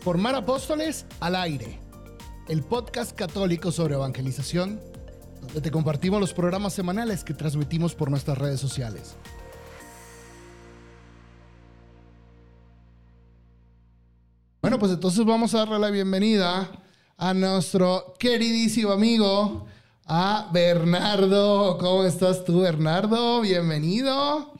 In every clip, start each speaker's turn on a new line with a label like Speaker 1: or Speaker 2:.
Speaker 1: Formar Apóstoles al Aire, el podcast católico sobre evangelización, donde te compartimos los programas semanales que transmitimos por nuestras redes sociales. Bueno, pues entonces vamos a darle la bienvenida a nuestro queridísimo amigo, a Bernardo. ¿Cómo estás tú, Bernardo? Bienvenido.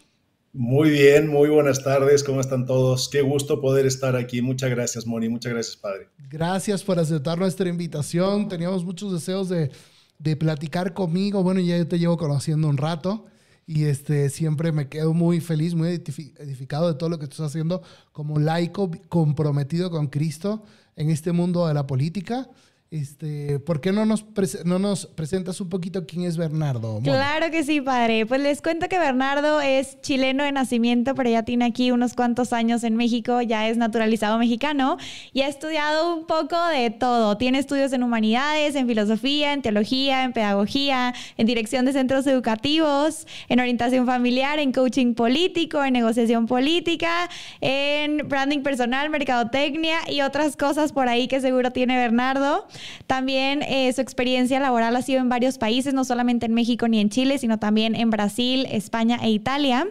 Speaker 2: Muy bien, muy buenas tardes, ¿cómo están todos? Qué gusto poder estar aquí. Muchas gracias, Moni, muchas gracias, Padre.
Speaker 1: Gracias por aceptar nuestra invitación. Teníamos muchos deseos de, de platicar conmigo. Bueno, ya te llevo conociendo un rato y este, siempre me quedo muy feliz, muy edificado de todo lo que estás haciendo como laico comprometido con Cristo en este mundo de la política. Este, ¿Por qué no nos, no nos presentas un poquito quién es Bernardo?
Speaker 3: Claro que sí, padre. Pues les cuento que Bernardo es chileno de nacimiento, pero ya tiene aquí unos cuantos años en México, ya es naturalizado mexicano y ha estudiado un poco de todo. Tiene estudios en humanidades, en filosofía, en teología, en pedagogía, en dirección de centros educativos, en orientación familiar, en coaching político, en negociación política, en branding personal, mercadotecnia y otras cosas por ahí que seguro tiene Bernardo. También eh, su experiencia laboral ha sido en varios países, no solamente en México ni en Chile, sino también en Brasil, España e Italia.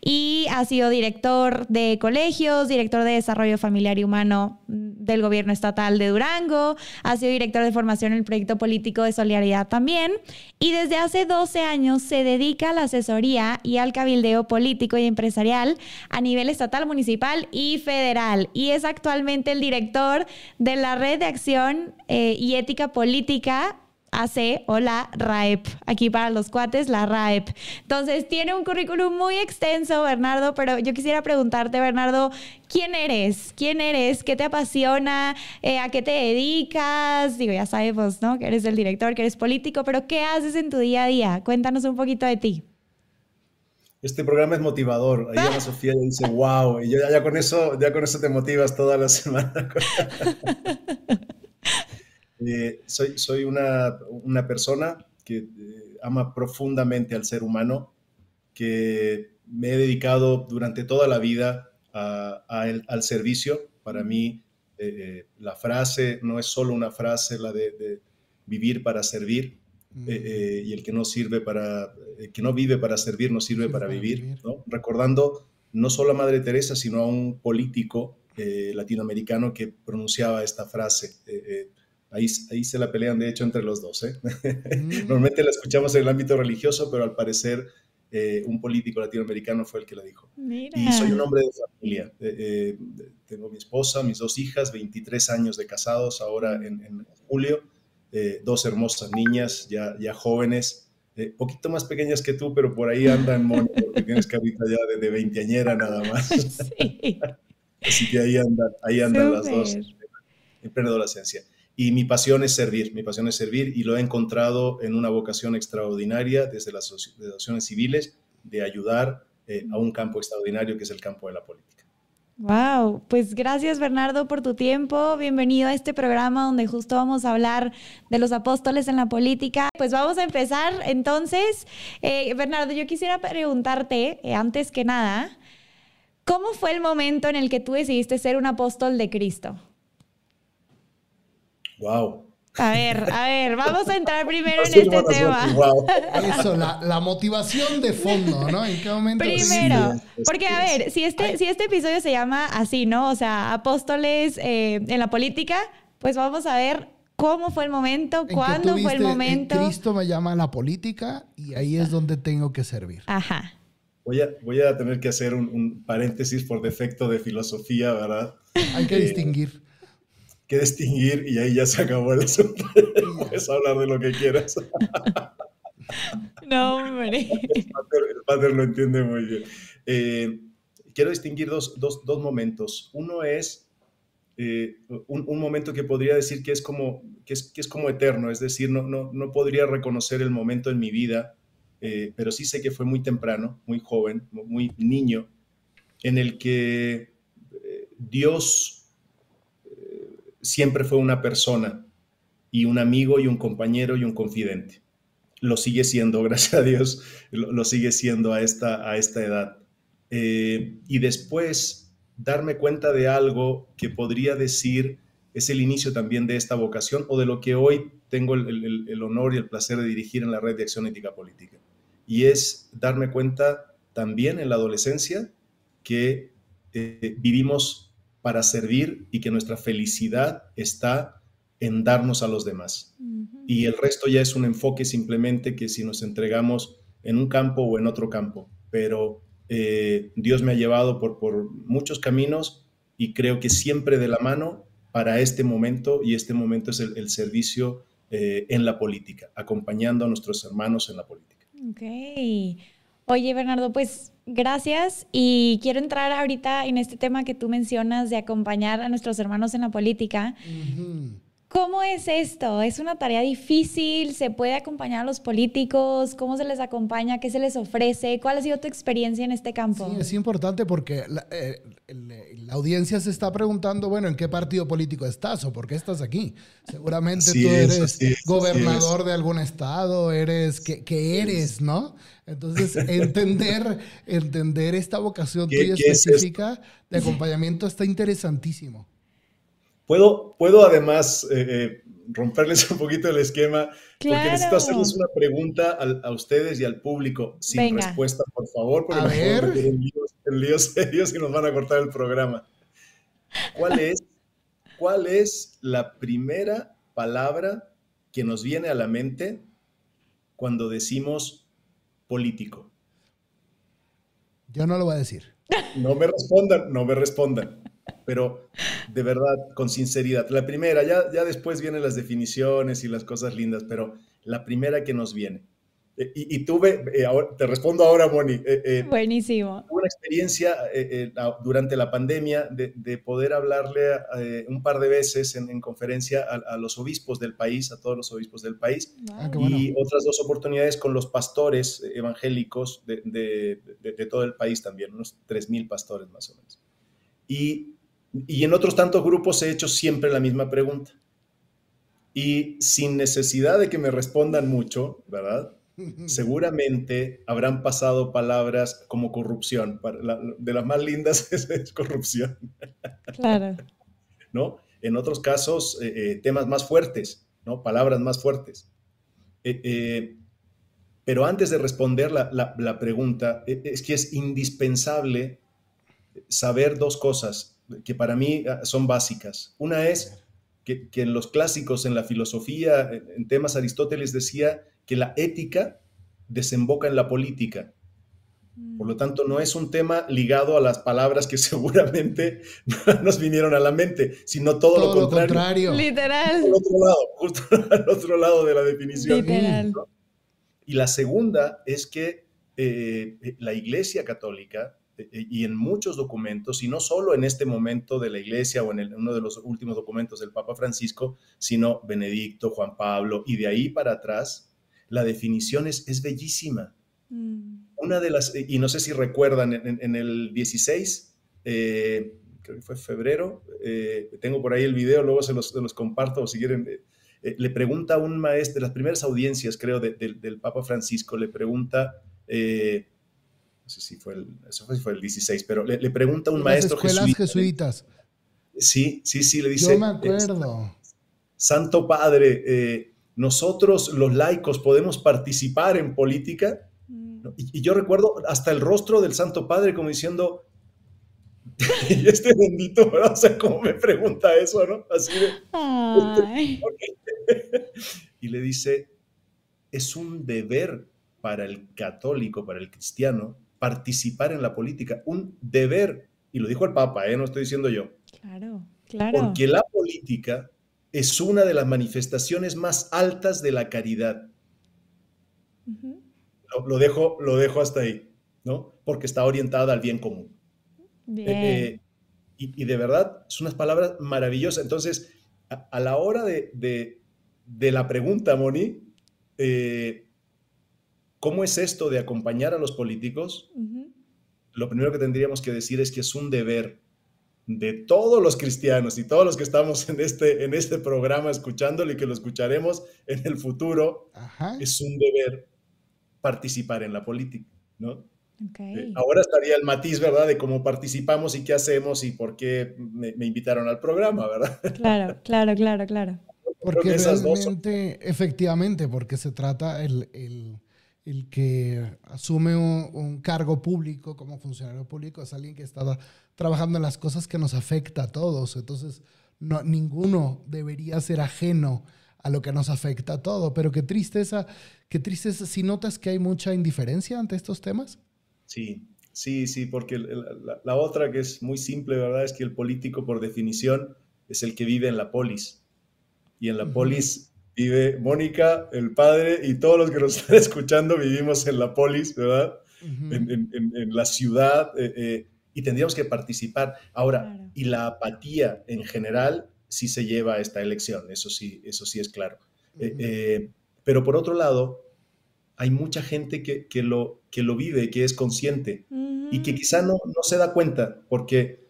Speaker 3: Y ha sido director de colegios, director de desarrollo familiar y humano del gobierno estatal de Durango, ha sido director de formación en el proyecto político de solidaridad también. Y desde hace 12 años se dedica a la asesoría y al cabildeo político y empresarial a nivel estatal, municipal y federal. Y es actualmente el director de la red de acción. Eh, y ética política AC o la RAEP. Aquí para los cuates, la RAEP. Entonces, tiene un currículum muy extenso, Bernardo, pero yo quisiera preguntarte, Bernardo, ¿quién eres? ¿Quién eres? ¿Qué te apasiona? Eh, ¿A qué te dedicas? Digo, ya sabemos, ¿no? Que eres el director, que eres político, pero ¿qué haces en tu día a día? Cuéntanos un poquito de ti.
Speaker 2: Este programa es motivador. Ahí Ana Sofía dice, wow, y ya, ya, con eso, ya con eso te motivas toda la semana. Eh, soy, soy una, una, persona que eh, ama profundamente al ser humano, que me he dedicado durante toda la vida al servicio. Para mí, eh, la frase no es solo una frase, la de, vivir para servir, mm. y el que no sirve para, el que no vive para servir, no sirve para, vivir, Recordando no solo a Madre Teresa, sino a un político latinoamericano que pronunciaba esta frase. Ahí, se la pelean, de hecho, entre los dos. ¿eh? Mm. Normalmente la escuchamos en el ámbito religioso, pero al parecer eh, un político latinoamericano fue el que la dijo. Y soy un hombre de familia. Eh, tengo mi esposa, mis dos hijas, 23 años de casados, ahora en, julio, dos hermosas niñas, ya, ya jóvenes, poquito más pequeñas que tú, pero por ahí andan, Moni, porque tienes carita ya de, de veinteañera nada más. Así que ahí andan, ahí andan las dos en plena adolescencia. Y mi pasión es servir, mi pasión es servir y lo he encontrado en una vocación extraordinaria desde las asociaciones civiles de ayudar eh, a un campo extraordinario que es el campo de la política.
Speaker 3: Wow, pues gracias Bernardo por tu tiempo. Bienvenido a este programa donde justo vamos a hablar de los apóstoles en la política. Pues vamos a empezar entonces. Eh, Bernardo, yo quisiera preguntarte, eh, antes que nada, ¿cómo fue el momento en el que tú decidiste ser un apóstol de Cristo?
Speaker 2: Wow.
Speaker 3: A ver, a ver, vamos a entrar primero en este tema.
Speaker 1: Eso, la, motivación de fondo, ¿no? ¿En qué momento?
Speaker 3: Primero, porque a ver, si este, si este episodio se llama así, ¿no? O sea, apóstoles eh, en la política, pues vamos a ver cómo fue el momento, cuándo fue el momento.
Speaker 1: Cristo me llama a la política y ahí es donde tengo que servir.
Speaker 3: Ajá.
Speaker 2: Voy a, voy a tener que hacer un, paréntesis por defecto de filosofía, ¿verdad?
Speaker 1: Hay que distinguir
Speaker 2: que distinguir y ahí ya se acabó el asunto. Puedes hablar de lo que quieras.
Speaker 3: No, hombre.
Speaker 2: El padre, lo entiende muy bien. Eh, quiero distinguir dos, dos, dos, momentos. Uno es eh, un, un, momento que podría decir que es como, que es, que es como eterno, es decir, no, no, no, podría reconocer el momento en mi vida, eh, pero sí sé que fue muy temprano, muy joven, muy niño, en el que Dios siempre fue una persona y un amigo y un compañero y un confidente. Lo sigue siendo, gracias a Dios, lo, sigue siendo a esta, a esta edad. Eh, y después darme cuenta de algo que podría decir es el inicio también de esta vocación o de lo que hoy tengo el, honor y el placer de dirigir en la Red de Acción Ética Política. Y es darme cuenta también en la adolescencia que eh, vivimos para servir y que nuestra felicidad está en darnos a los demás. Y el resto ya es un enfoque simplemente que si nos entregamos en un campo o en otro campo. Pero eh, Dios me ha llevado por, por muchos caminos y creo que siempre de la mano para este momento y este momento es el, servicio eh, en la política, acompañando a nuestros hermanos en la política.
Speaker 3: Ok. Oye, Bernardo, pues gracias y quiero entrar ahorita en este tema que tú mencionas de acompañar a nuestros hermanos en la política. ¿Cómo es esto? ¿Es una tarea difícil? ¿Se puede acompañar a los políticos? ¿Cómo se les acompaña? ¿Qué se les ofrece? ¿Cuál ha sido tu experiencia en este campo?
Speaker 1: Sí, es importante porque la, eh, audiencia se está preguntando, bueno, ¿en qué partido político estás o por qué estás aquí? Seguramente tú eres gobernador de algún estado, eres, ¿qué, eres, no? Entonces, entender, entender esta vocación tuya específica de acompañamiento está interesantísimo.
Speaker 2: Puedo, puedo además eh, eh, romperles un poquito el esquema, porque necesito hacerles una pregunta a, ustedes y al público, sin respuesta, por favor, porque a ver. en líos, serios y nos van a cortar el programa. ¿Cuál es, ¿Cuál es la primera palabra que nos viene a la mente cuando decimos político?
Speaker 1: Yo no lo voy a decir.
Speaker 2: No me respondan, no me respondan pero de verdad, con sinceridad. La primera, ya, ya después vienen las definiciones y las cosas lindas, pero la primera que nos viene. Eh, y, tuve, eh, te respondo ahora, Moni.
Speaker 3: Eh, Buenísimo.
Speaker 2: Tuve una experiencia durante la pandemia de, poder hablarle un par de veces en, conferencia a, los obispos del país, a todos los obispos del país, ah, y otras dos oportunidades con los pastores evangélicos de, de todo el país también, unos 3.000 pastores más o menos. Y y en otros tantos grupos he hecho siempre la misma pregunta. Y sin necesidad de que me respondan mucho, ¿verdad? Seguramente habrán pasado palabras como corrupción. De las más lindas es, corrupción.
Speaker 3: Claro.
Speaker 2: ¿No? En otros casos, eh, eh, temas más fuertes, ¿no? Palabras más fuertes. Eh, pero antes de responder la, la pregunta, es que es indispensable saber dos cosas que para mí ah, son básicas. Una es que, en los clásicos, en la filosofía, en temas Aristóteles decía que la ética desemboca en la política. Por lo mm. tanto, no es un tema ligado a las palabras que seguramente nos vinieron a la mente, sino todo, lo, contrario.
Speaker 3: Literal.
Speaker 2: Al otro lado, justo al otro lado de la definición.
Speaker 3: Literal.
Speaker 2: Y la segunda es que eh, la Iglesia Católica eh, eh, y en muchos documentos, y no solo en este momento de la iglesia o en, uno de los últimos documentos del Papa Francisco, sino Benedicto, Juan Pablo, y de ahí para atrás, la definición es, bellísima. Mm. Una de las, y no sé si recuerdan, en, el 16, eh, creo que fue febrero, tengo por ahí el video, luego se los, comparto o si quieren. le pregunta a un maestro, las primeras audiencias, creo, del Papa Francisco, le pregunta no sé si fue el, eso fue, el 16, pero le, pregunta a un maestro
Speaker 1: escuelas jesuitas.
Speaker 2: Sí, sí, sí, le dice.
Speaker 1: Yo me acuerdo.
Speaker 2: Santo Padre, eh, nosotros los laicos podemos participar en política. Mm. Y, yo recuerdo hasta el rostro del Santo Padre como diciendo, y este bendito, ¿verdad? O sea, ¿cómo me pregunta eso, no? Así de... y le dice, es un deber para el católico, para el cristiano, participar en la política, un deber, y lo dijo el Papa, ¿eh? no estoy diciendo yo.
Speaker 3: Claro, claro.
Speaker 2: Porque la política es una de las manifestaciones más altas de la caridad. lo, dejo, lo dejo hasta ahí, ¿no? Porque está orientada al bien común.
Speaker 3: Bien. Eh, eh,
Speaker 2: y, de verdad, son unas palabras maravillosas. Entonces, a, la hora de, de, la pregunta, Moni, eh, ¿Cómo es esto de acompañar a los políticos? Lo primero que tendríamos que decir es que es un deber de todos los cristianos y todos los que estamos en este, en este programa escuchándolo y que lo escucharemos en el futuro, es un deber participar en la política, ¿no? Eh, ahora estaría el matiz, ¿verdad? De cómo participamos y qué hacemos y por qué me, invitaron al programa, ¿verdad?
Speaker 3: Claro, claro, claro, claro.
Speaker 1: Porque realmente, efectivamente, porque se trata el, el, el que asume un, cargo público como funcionario público, es alguien que está trabajando en las cosas que nos afecta a todos. Entonces, no, ninguno debería ser ajeno a lo que nos afecta a todo. Pero qué tristeza, qué tristeza, si notas que hay mucha indiferencia ante estos temas.
Speaker 2: Sí, sí, sí, porque la, otra que es muy simple, ¿verdad? Es que el político, por definición, es el que vive en la polis. Y en la polis vive Mónica, el padre, y todos los que nos están escuchando vivimos en la polis, ¿verdad? en, la ciudad, eh, eh, y tendríamos que participar. Ahora, y la apatía en general sí se lleva a esta elección, eso sí, eso sí es claro. Eh, pero por otro lado, hay mucha gente que, que, lo, que lo vive, que es consciente y que quizá no, no se da cuenta, porque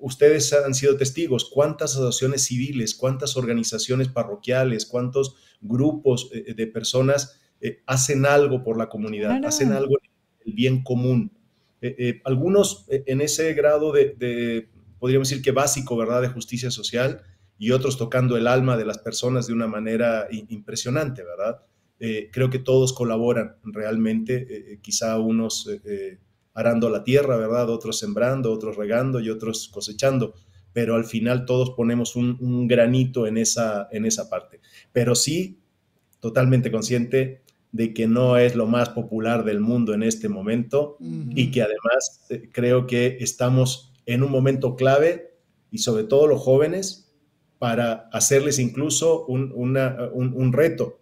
Speaker 2: ustedes han sido testigos, cuántas asociaciones civiles, cuántas organizaciones parroquiales, cuántos grupos eh, de personas eh, hacen algo por la comunidad, hacen algo en el bien común. Eh, algunos en ese grado de, de, podríamos decir que básico, ¿verdad?, de justicia social y otros tocando el alma de las personas de una manera impresionante, ¿verdad? Eh, creo que todos colaboran realmente, eh, eh, quizá unos arando la tierra, ¿verdad? Otros sembrando, otros regando y otros cosechando, pero al final todos ponemos un, granito en esa, en esa parte. Pero sí, totalmente consciente de que no es lo más popular del mundo en este momento y que además creo que estamos en un momento clave y sobre todo los jóvenes para hacerles incluso un, un reto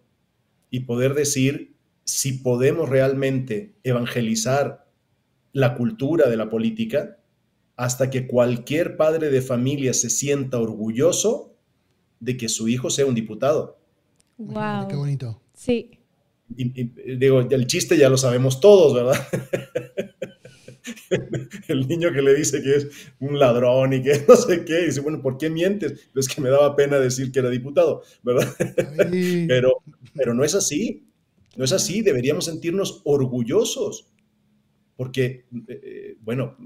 Speaker 2: y poder decir si podemos realmente evangelizar la cultura de la política hasta que cualquier padre de familia se sienta orgulloso de que su hijo sea un diputado.
Speaker 3: Wow.
Speaker 1: Qué bonito.
Speaker 3: Sí.
Speaker 2: digo, el chiste ya lo sabemos todos, ¿verdad? el niño que le dice que es un ladrón y que no sé qué, y dice, bueno, ¿por qué mientes? Pues que me daba pena decir que era diputado, ¿verdad? pero, pero no es así, no es así, deberíamos sentirnos orgullosos, porque, eh, bueno,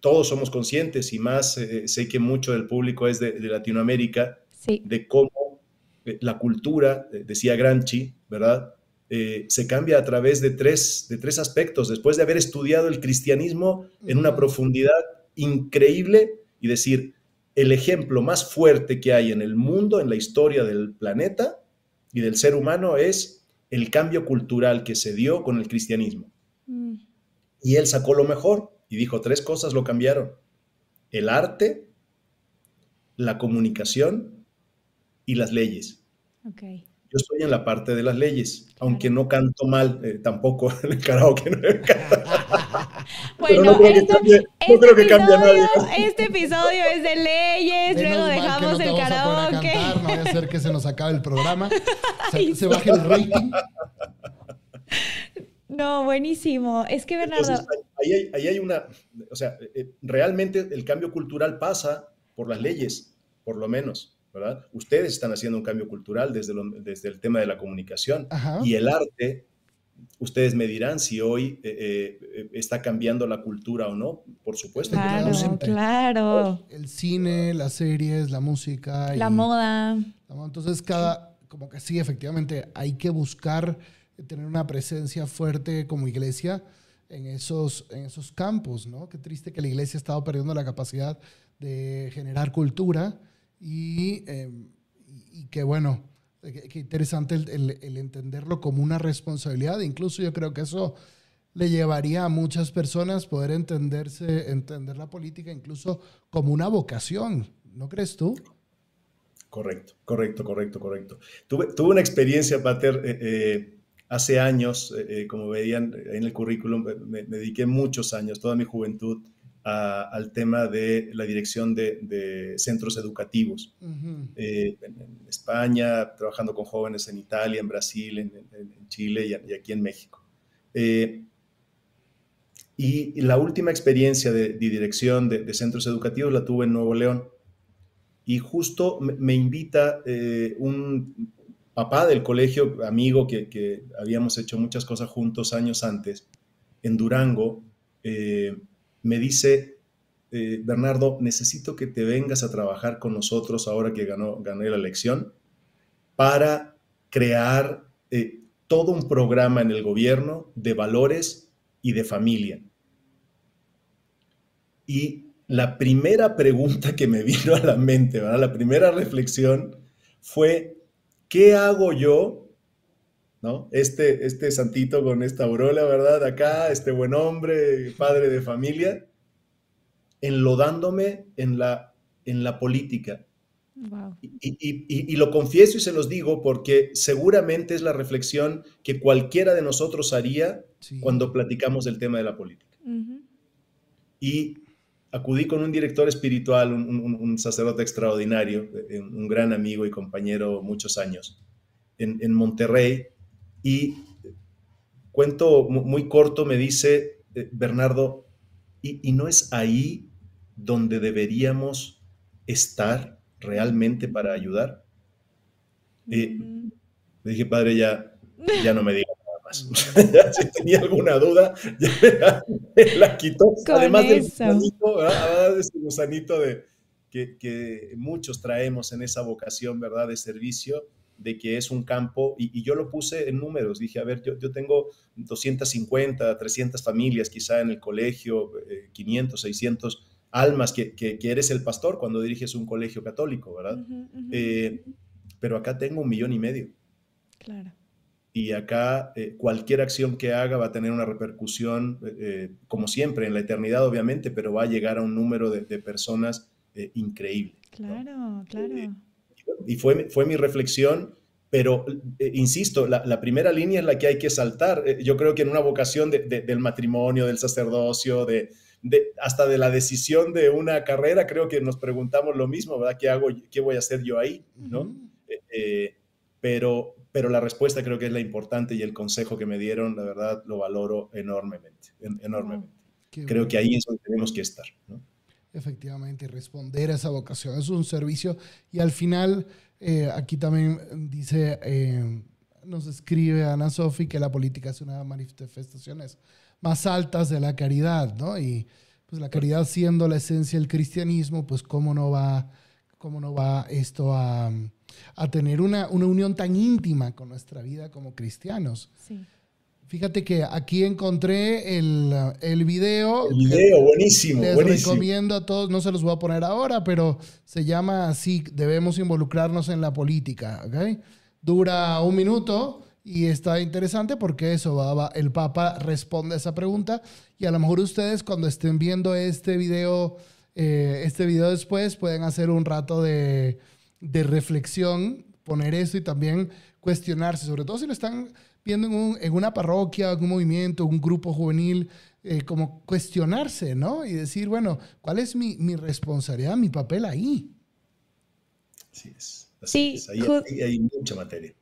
Speaker 2: todos somos conscientes y más eh, sé que mucho del público es de, Latinoamérica, de cómo eh, la cultura, decía Granchi, ¿verdad? Eh, se cambia a través de tres, de tres aspectos. Después de haber estudiado el cristianismo en una profundidad increíble y decir, el ejemplo más fuerte que hay en el mundo, en la historia del planeta y del ser humano es el cambio cultural que se dio con el cristianismo. Mm. Y él sacó lo mejor y dijo, tres cosas lo cambiaron. El arte, la comunicación y las leyes. Okay. Yo estoy en la parte de las leyes, aunque no canto mal eh, tampoco en el karaoke.
Speaker 3: bueno, no creo, este, que, este cambie, nadie. Este episodio es de leyes, luego dejamos el karaoke.
Speaker 1: no voy a hacer que se nos acabe el programa, se, se baje el rating.
Speaker 3: No, buenísimo. Es que Bernardo.
Speaker 2: ahí, hay, ahí, hay, una, o sea, eh, realmente el cambio cultural pasa por las leyes, por lo menos. Ustedes están haciendo un cambio cultural desde, desde el tema de la comunicación y el arte. Ustedes me dirán si hoy eh, eh, está cambiando la cultura o no. Por supuesto.
Speaker 3: Claro, claro.
Speaker 1: El cine, las series, la música.
Speaker 3: La moda.
Speaker 1: Entonces, cada, como que sí, efectivamente, hay que buscar tener una presencia fuerte como iglesia en esos, en esos campos, ¿no? Qué triste que la iglesia ha estado perdiendo la capacidad de generar cultura y, y, que bueno, qué interesante el, el, entenderlo como una responsabilidad. Incluso yo creo que eso le llevaría a muchas personas poder entenderse, entender la política incluso como una vocación. ¿No crees tú?
Speaker 2: Correcto, correcto, correcto, correcto. Tuve, tuve una experiencia, Pater, eh, eh, hace años, eh, como veían en el currículum, me, me, dediqué muchos años, toda mi juventud, al tema de la dirección de, centros educativos. Eh, en, España, trabajando con jóvenes en Italia, en Brasil, en, Chile y, aquí en México. Eh, y, la última experiencia de, dirección de, centros educativos la tuve en Nuevo León. Y justo me, invita eh, un papá del colegio, amigo que, que habíamos hecho muchas cosas juntos años antes, en Durango, eh, me dice, eh, Bernardo, necesito que te vengas a trabajar con nosotros ahora que ganó, gané la elección para crear eh, todo un programa en el gobierno de valores y de familia. Y la primera pregunta que me vino a la mente, ¿verdad? la primera reflexión fue, ¿qué hago yo? ¿No? Este, este santito con esta aureola, ¿verdad? Acá, este buen hombre, padre de familia, enlodándome en la, en la política. Y, lo confieso y se los digo porque seguramente es la reflexión que cualquiera de nosotros haría cuando platicamos del tema de la política. Y acudí con un director espiritual, un, sacerdote extraordinario, eh, un gran amigo y compañero muchos años, en, Monterrey, y cuento muy corto, me dice, eh, Bernardo, ¿y, no es ahí donde deberíamos estar realmente para ayudar? Y le dije, padre, ya, ya no me diga si tenía alguna duda, ya me la, quitó. Además del gusanito, de, que, muchos traemos en esa vocación, ¿verdad?, de servicio, de que es un campo, y, yo lo puse en números, dije, a ver, yo, yo, tengo 250, 300 familias quizá en el colegio, 500, eh, 600 almas, que, que, eres el pastor cuando diriges un colegio católico, ¿verdad? Eh, pero acá tengo un millón y medio. Claro y acá eh, cualquier acción que haga va a tener una repercusión, eh, eh, como siempre, en la eternidad obviamente, pero va a llegar a un número de, personas increíble.
Speaker 3: Claro, claro.
Speaker 2: y fue, fue mi reflexión, pero insisto, la, primera línea es la que hay que saltar. yo creo que en una vocación del matrimonio, del sacerdocio, de, hasta de la decisión de una carrera, creo que nos preguntamos lo mismo, ¿verdad? ¿Qué hago, qué voy a hacer yo ahí? ¿no? pero, pero la respuesta creo que es la importante y el consejo que me dieron, la verdad, lo valoro enormemente, enormemente. creo que ahí es donde tenemos que estar.
Speaker 1: Efectivamente, responder a esa vocación es un servicio y al final, eh, aquí también dice, eh, nos escribe Ana Sofi que la política es una de las manifestaciones más altas de la caridad, ¿no? Y pues la caridad siendo la esencia del cristianismo, pues cómo no va, cómo no va esto a a tener una, una, unión tan íntima con nuestra vida como cristianos. Sí. Fíjate que aquí encontré el, el video.
Speaker 2: El video, buenísimo.
Speaker 1: Les
Speaker 2: buenísimo.
Speaker 1: recomiendo a todos, no se los voy a poner ahora, pero se llama así, debemos involucrarnos en la política. ¿okay? Dura un minuto y está interesante porque eso, va, el Papa responde a esa pregunta y a lo mejor ustedes cuando estén viendo este video, eh, este video después pueden hacer un rato de de reflexión, poner eso y también cuestionarse, sobre todo si lo están viendo en, una parroquia, en un movimiento, un grupo juvenil, eh, como cuestionarse, ¿no? Y decir, bueno, ¿cuál es mi, responsabilidad, mi papel ahí?
Speaker 2: Así es. sí, ahí hay mucha materia.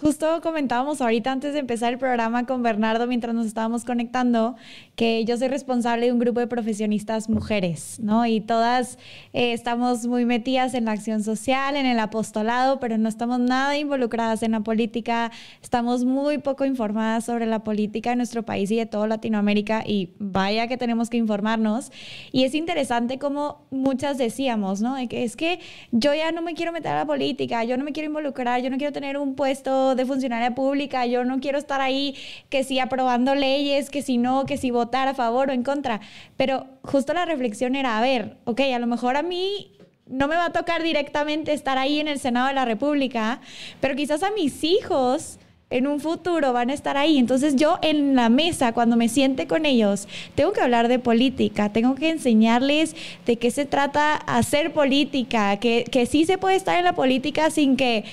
Speaker 3: Justo comentábamos ahorita antes de empezar el programa con Bernardo mientras nos estábamos conectando que yo soy responsable de un grupo de profesionistas mujeres, ¿no? Y todas eh, estamos muy metidas en la acción social, en el apostolado, pero no estamos nada involucradas en la política, estamos muy poco informadas sobre la política de nuestro país y de toda Latinoamérica y vaya que tenemos que informarnos. Y es interesante como muchas decíamos, ¿no? es que yo ya no me quiero meter a la política, yo no me quiero involucrar, yo no quiero tener un puesto de funcionaria pública, yo no quiero estar ahí que si aprobando leyes, que si no, que si votar a favor o en contra. Pero justo la reflexión era, a ver, ok, a lo mejor a mí no me va a tocar directamente estar ahí en el Senado de la República, pero quizás a mis hijos en un futuro van a estar ahí. Entonces yo en la mesa, cuando me siente con ellos, tengo que hablar de política, tengo que enseñarles de qué se trata hacer política, que, que sí se puede estar en la política sin que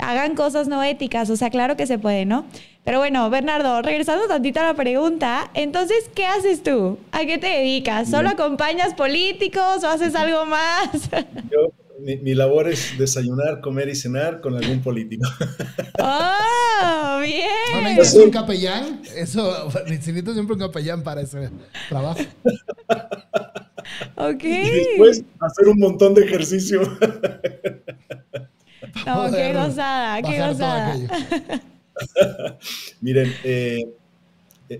Speaker 3: hagan cosas no éticas, o sea, claro que se puede, ¿no? Pero bueno, Bernardo, regresando tantito a la pregunta, entonces, ¿qué haces tú? ¿A qué te dedicas? ¿Solo acompañas políticos o haces algo más?
Speaker 2: Yo, mi, labor es desayunar, comer y cenar con algún político.
Speaker 3: ¡Oh, bien!
Speaker 1: ¿No necesitas un capellán? Eso, necesito siempre un capellán para ese trabajo.
Speaker 3: Ok.
Speaker 2: Y después hacer un montón de ejercicio.
Speaker 3: No, qué gozada, qué gozada.
Speaker 2: Miren, eh,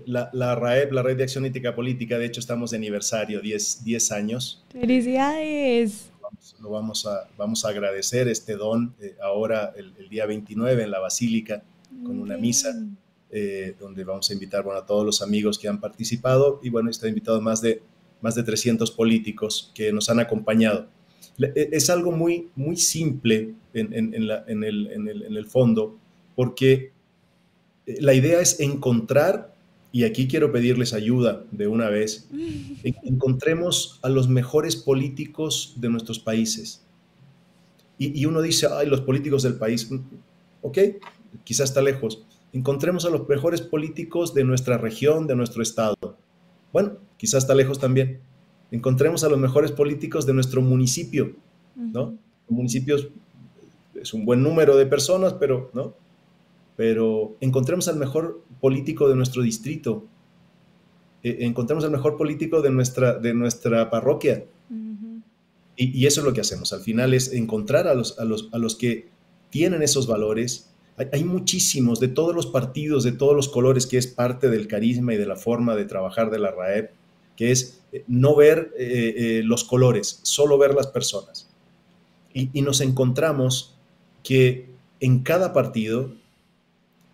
Speaker 2: la, la, RAEP, la Red de Acción Ética Política, de hecho estamos de aniversario, 10, 10 años.
Speaker 3: ¡Felicidades!
Speaker 2: Lo vamos a, vamos a agradecer este don ahora el, el, día 29 en la Basílica con una misa. Eh, donde vamos a invitar bueno, a todos los amigos que han participado y bueno, está invitado más de, más de 300 políticos que nos han acompañado. E, es algo muy, muy simple en, en, en, la, en el, el, fondo, porque eh, la idea es encontrar, y aquí quiero pedirles ayuda de una vez, encontremos a los mejores políticos de nuestros países. Y, y uno dice, ay, los políticos del país, mm, ok, quizás está lejos, encontremos a los mejores políticos de nuestra región, de nuestro estado. Bueno, quizás está lejos también. Encontremos a los mejores políticos de nuestro municipio, ¿no? Municipios es un buen número de personas, pero, ¿no? Pero encontremos al mejor político de nuestro distrito. E, encontremos al mejor político de nuestra, de nuestra parroquia. y, y, eso es lo que hacemos. Al final es encontrar a los, a los, a los que tienen esos valores, hay, muchísimos de todos los partidos, de todos los colores, que es parte del carisma y de la forma de trabajar de la RAEP, que es eh, no ver eh, eh, los colores, solo ver las personas. Y, nos encontramos que en cada partido,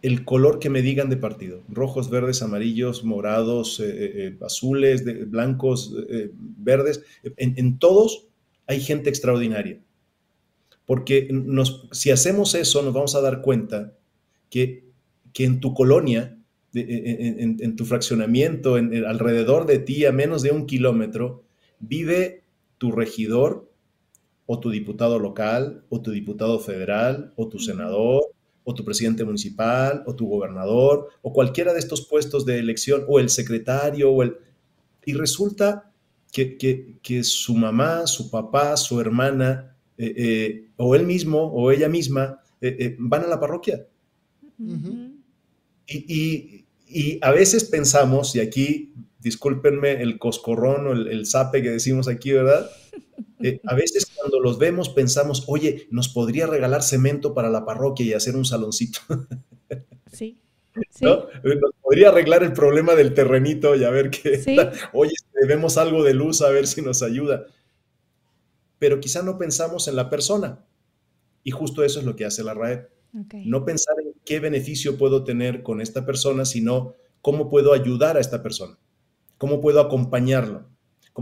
Speaker 2: el color que me digan de partido, rojos, verdes, amarillos, morados, azules, blancos, verdes, en todos hay gente extraordinaria. Porque nos, si hacemos eso, nos vamos a dar cuenta que, que en tu colonia, en, tu fraccionamiento, en, alrededor de ti, a menos de un kilómetro, vive tu regidor o tu diputado local o tu diputado federal o tu senador o tu presidente municipal o tu gobernador o cualquiera de estos puestos de elección o el secretario o el... Y resulta que, que, que su mamá, su papá, su hermana eh, eh, o él mismo o ella misma eh, van a la parroquia. y, a veces pensamos, y aquí discúlpenme el coscorrón o el, zape que decimos aquí, ¿verdad? a veces cuando los vemos pensamos, oye, nos podría regalar cemento para la parroquia y hacer un saloncito.
Speaker 3: sí.
Speaker 2: Nos podría arreglar el problema del terrenito y a ver qué. Oye, vemos algo de luz, a ver si nos ayuda pero quizá no pensamos en la persona. Y justo eso es lo que hace la RAED. No pensar en qué beneficio puedo tener con esta persona, sino cómo puedo ayudar a esta persona, cómo puedo acompañarlo,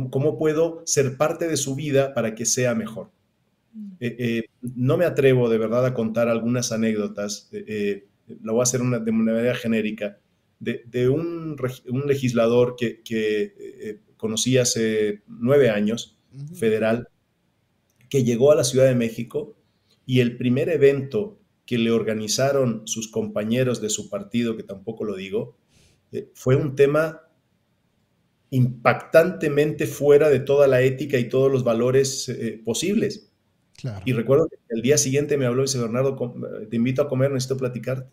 Speaker 2: cómo, puedo ser parte de su vida para que sea mejor. Mm. Eh, eh, no me atrevo de verdad a contar algunas anécdotas, eh, lo voy a hacer de una manera genérica, de, un, legislador que, conocí hace nueve años, federal, que llegó a la Ciudad de México y el primer evento que le organizaron sus compañeros de su partido, que tampoco lo digo, eh, fue un tema impactantemente fuera de toda la ética y todos los valores eh, posibles. Y recuerdo que el día siguiente me habló y dice, Bernardo, te invito a comer, necesito platicar.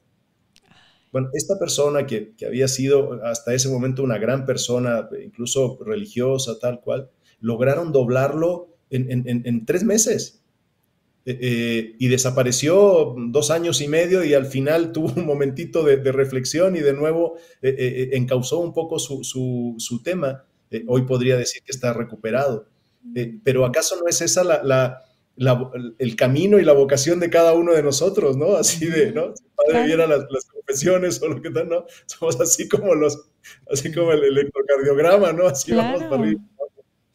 Speaker 2: Bueno, esta persona que, que, había sido hasta ese momento una gran persona, incluso religiosa, tal cual, lograron doblarlo en, tres meses. Eh, eh, y desapareció dos años y medio y al final tuvo un momentito de, reflexión y de nuevo eh, encauzó un poco su, tema. hoy podría decir que está recuperado. pero ¿acaso no es esa la, el camino y la vocación de cada uno de nosotros, ¿no? Así de, ¿no? Si padre viera las, confesiones o lo que tal, ¿no? Somos así como los, así como el electrocardiograma, ¿no? Así vamos para arriba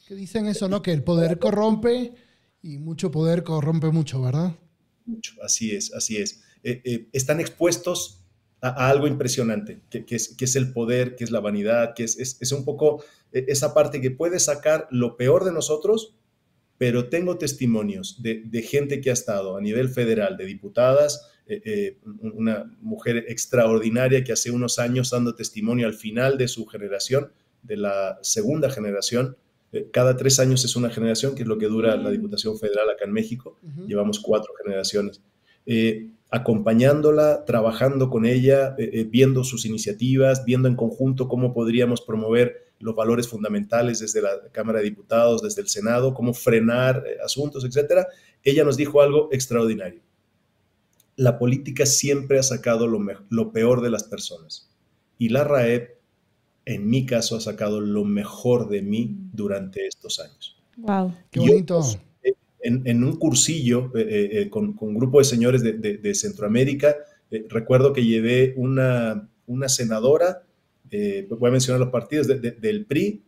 Speaker 1: que dicen eso, ¿no? Que el poder corrompe y mucho poder corrompe mucho, ¿verdad?
Speaker 2: Mucho, así es, así es. Eh, eh, están expuestos a, algo impresionante, que, es, que, es, el poder, que es la vanidad, que es, es, un poco eh, esa parte que puede sacar lo peor de nosotros, pero tengo testimonios de, de gente que ha estado a nivel federal, de diputadas, una mujer extraordinaria que hace unos años dando testimonio al final de su generación, de la segunda generación, eh, cada tres años es una generación, que es lo que dura la Diputación Federal acá en México. Llevamos cuatro generaciones. Eh, acompañándola, trabajando con ella, eh, viendo sus iniciativas, viendo en conjunto cómo podríamos promover los valores fundamentales desde la Cámara de Diputados, desde el Senado, cómo frenar asuntos, etc. Ella nos dijo algo extraordinario. La política siempre ha sacado lo, lo peor de las personas. Y la RAEP en mi caso, ha sacado lo mejor de mí durante estos años.
Speaker 3: Wow.
Speaker 1: Qué bonito.
Speaker 2: Eh, en, un cursillo con, un grupo de señores de, Centroamérica, recuerdo que llevé una, una senadora, voy a mencionar los partidos, del PRI,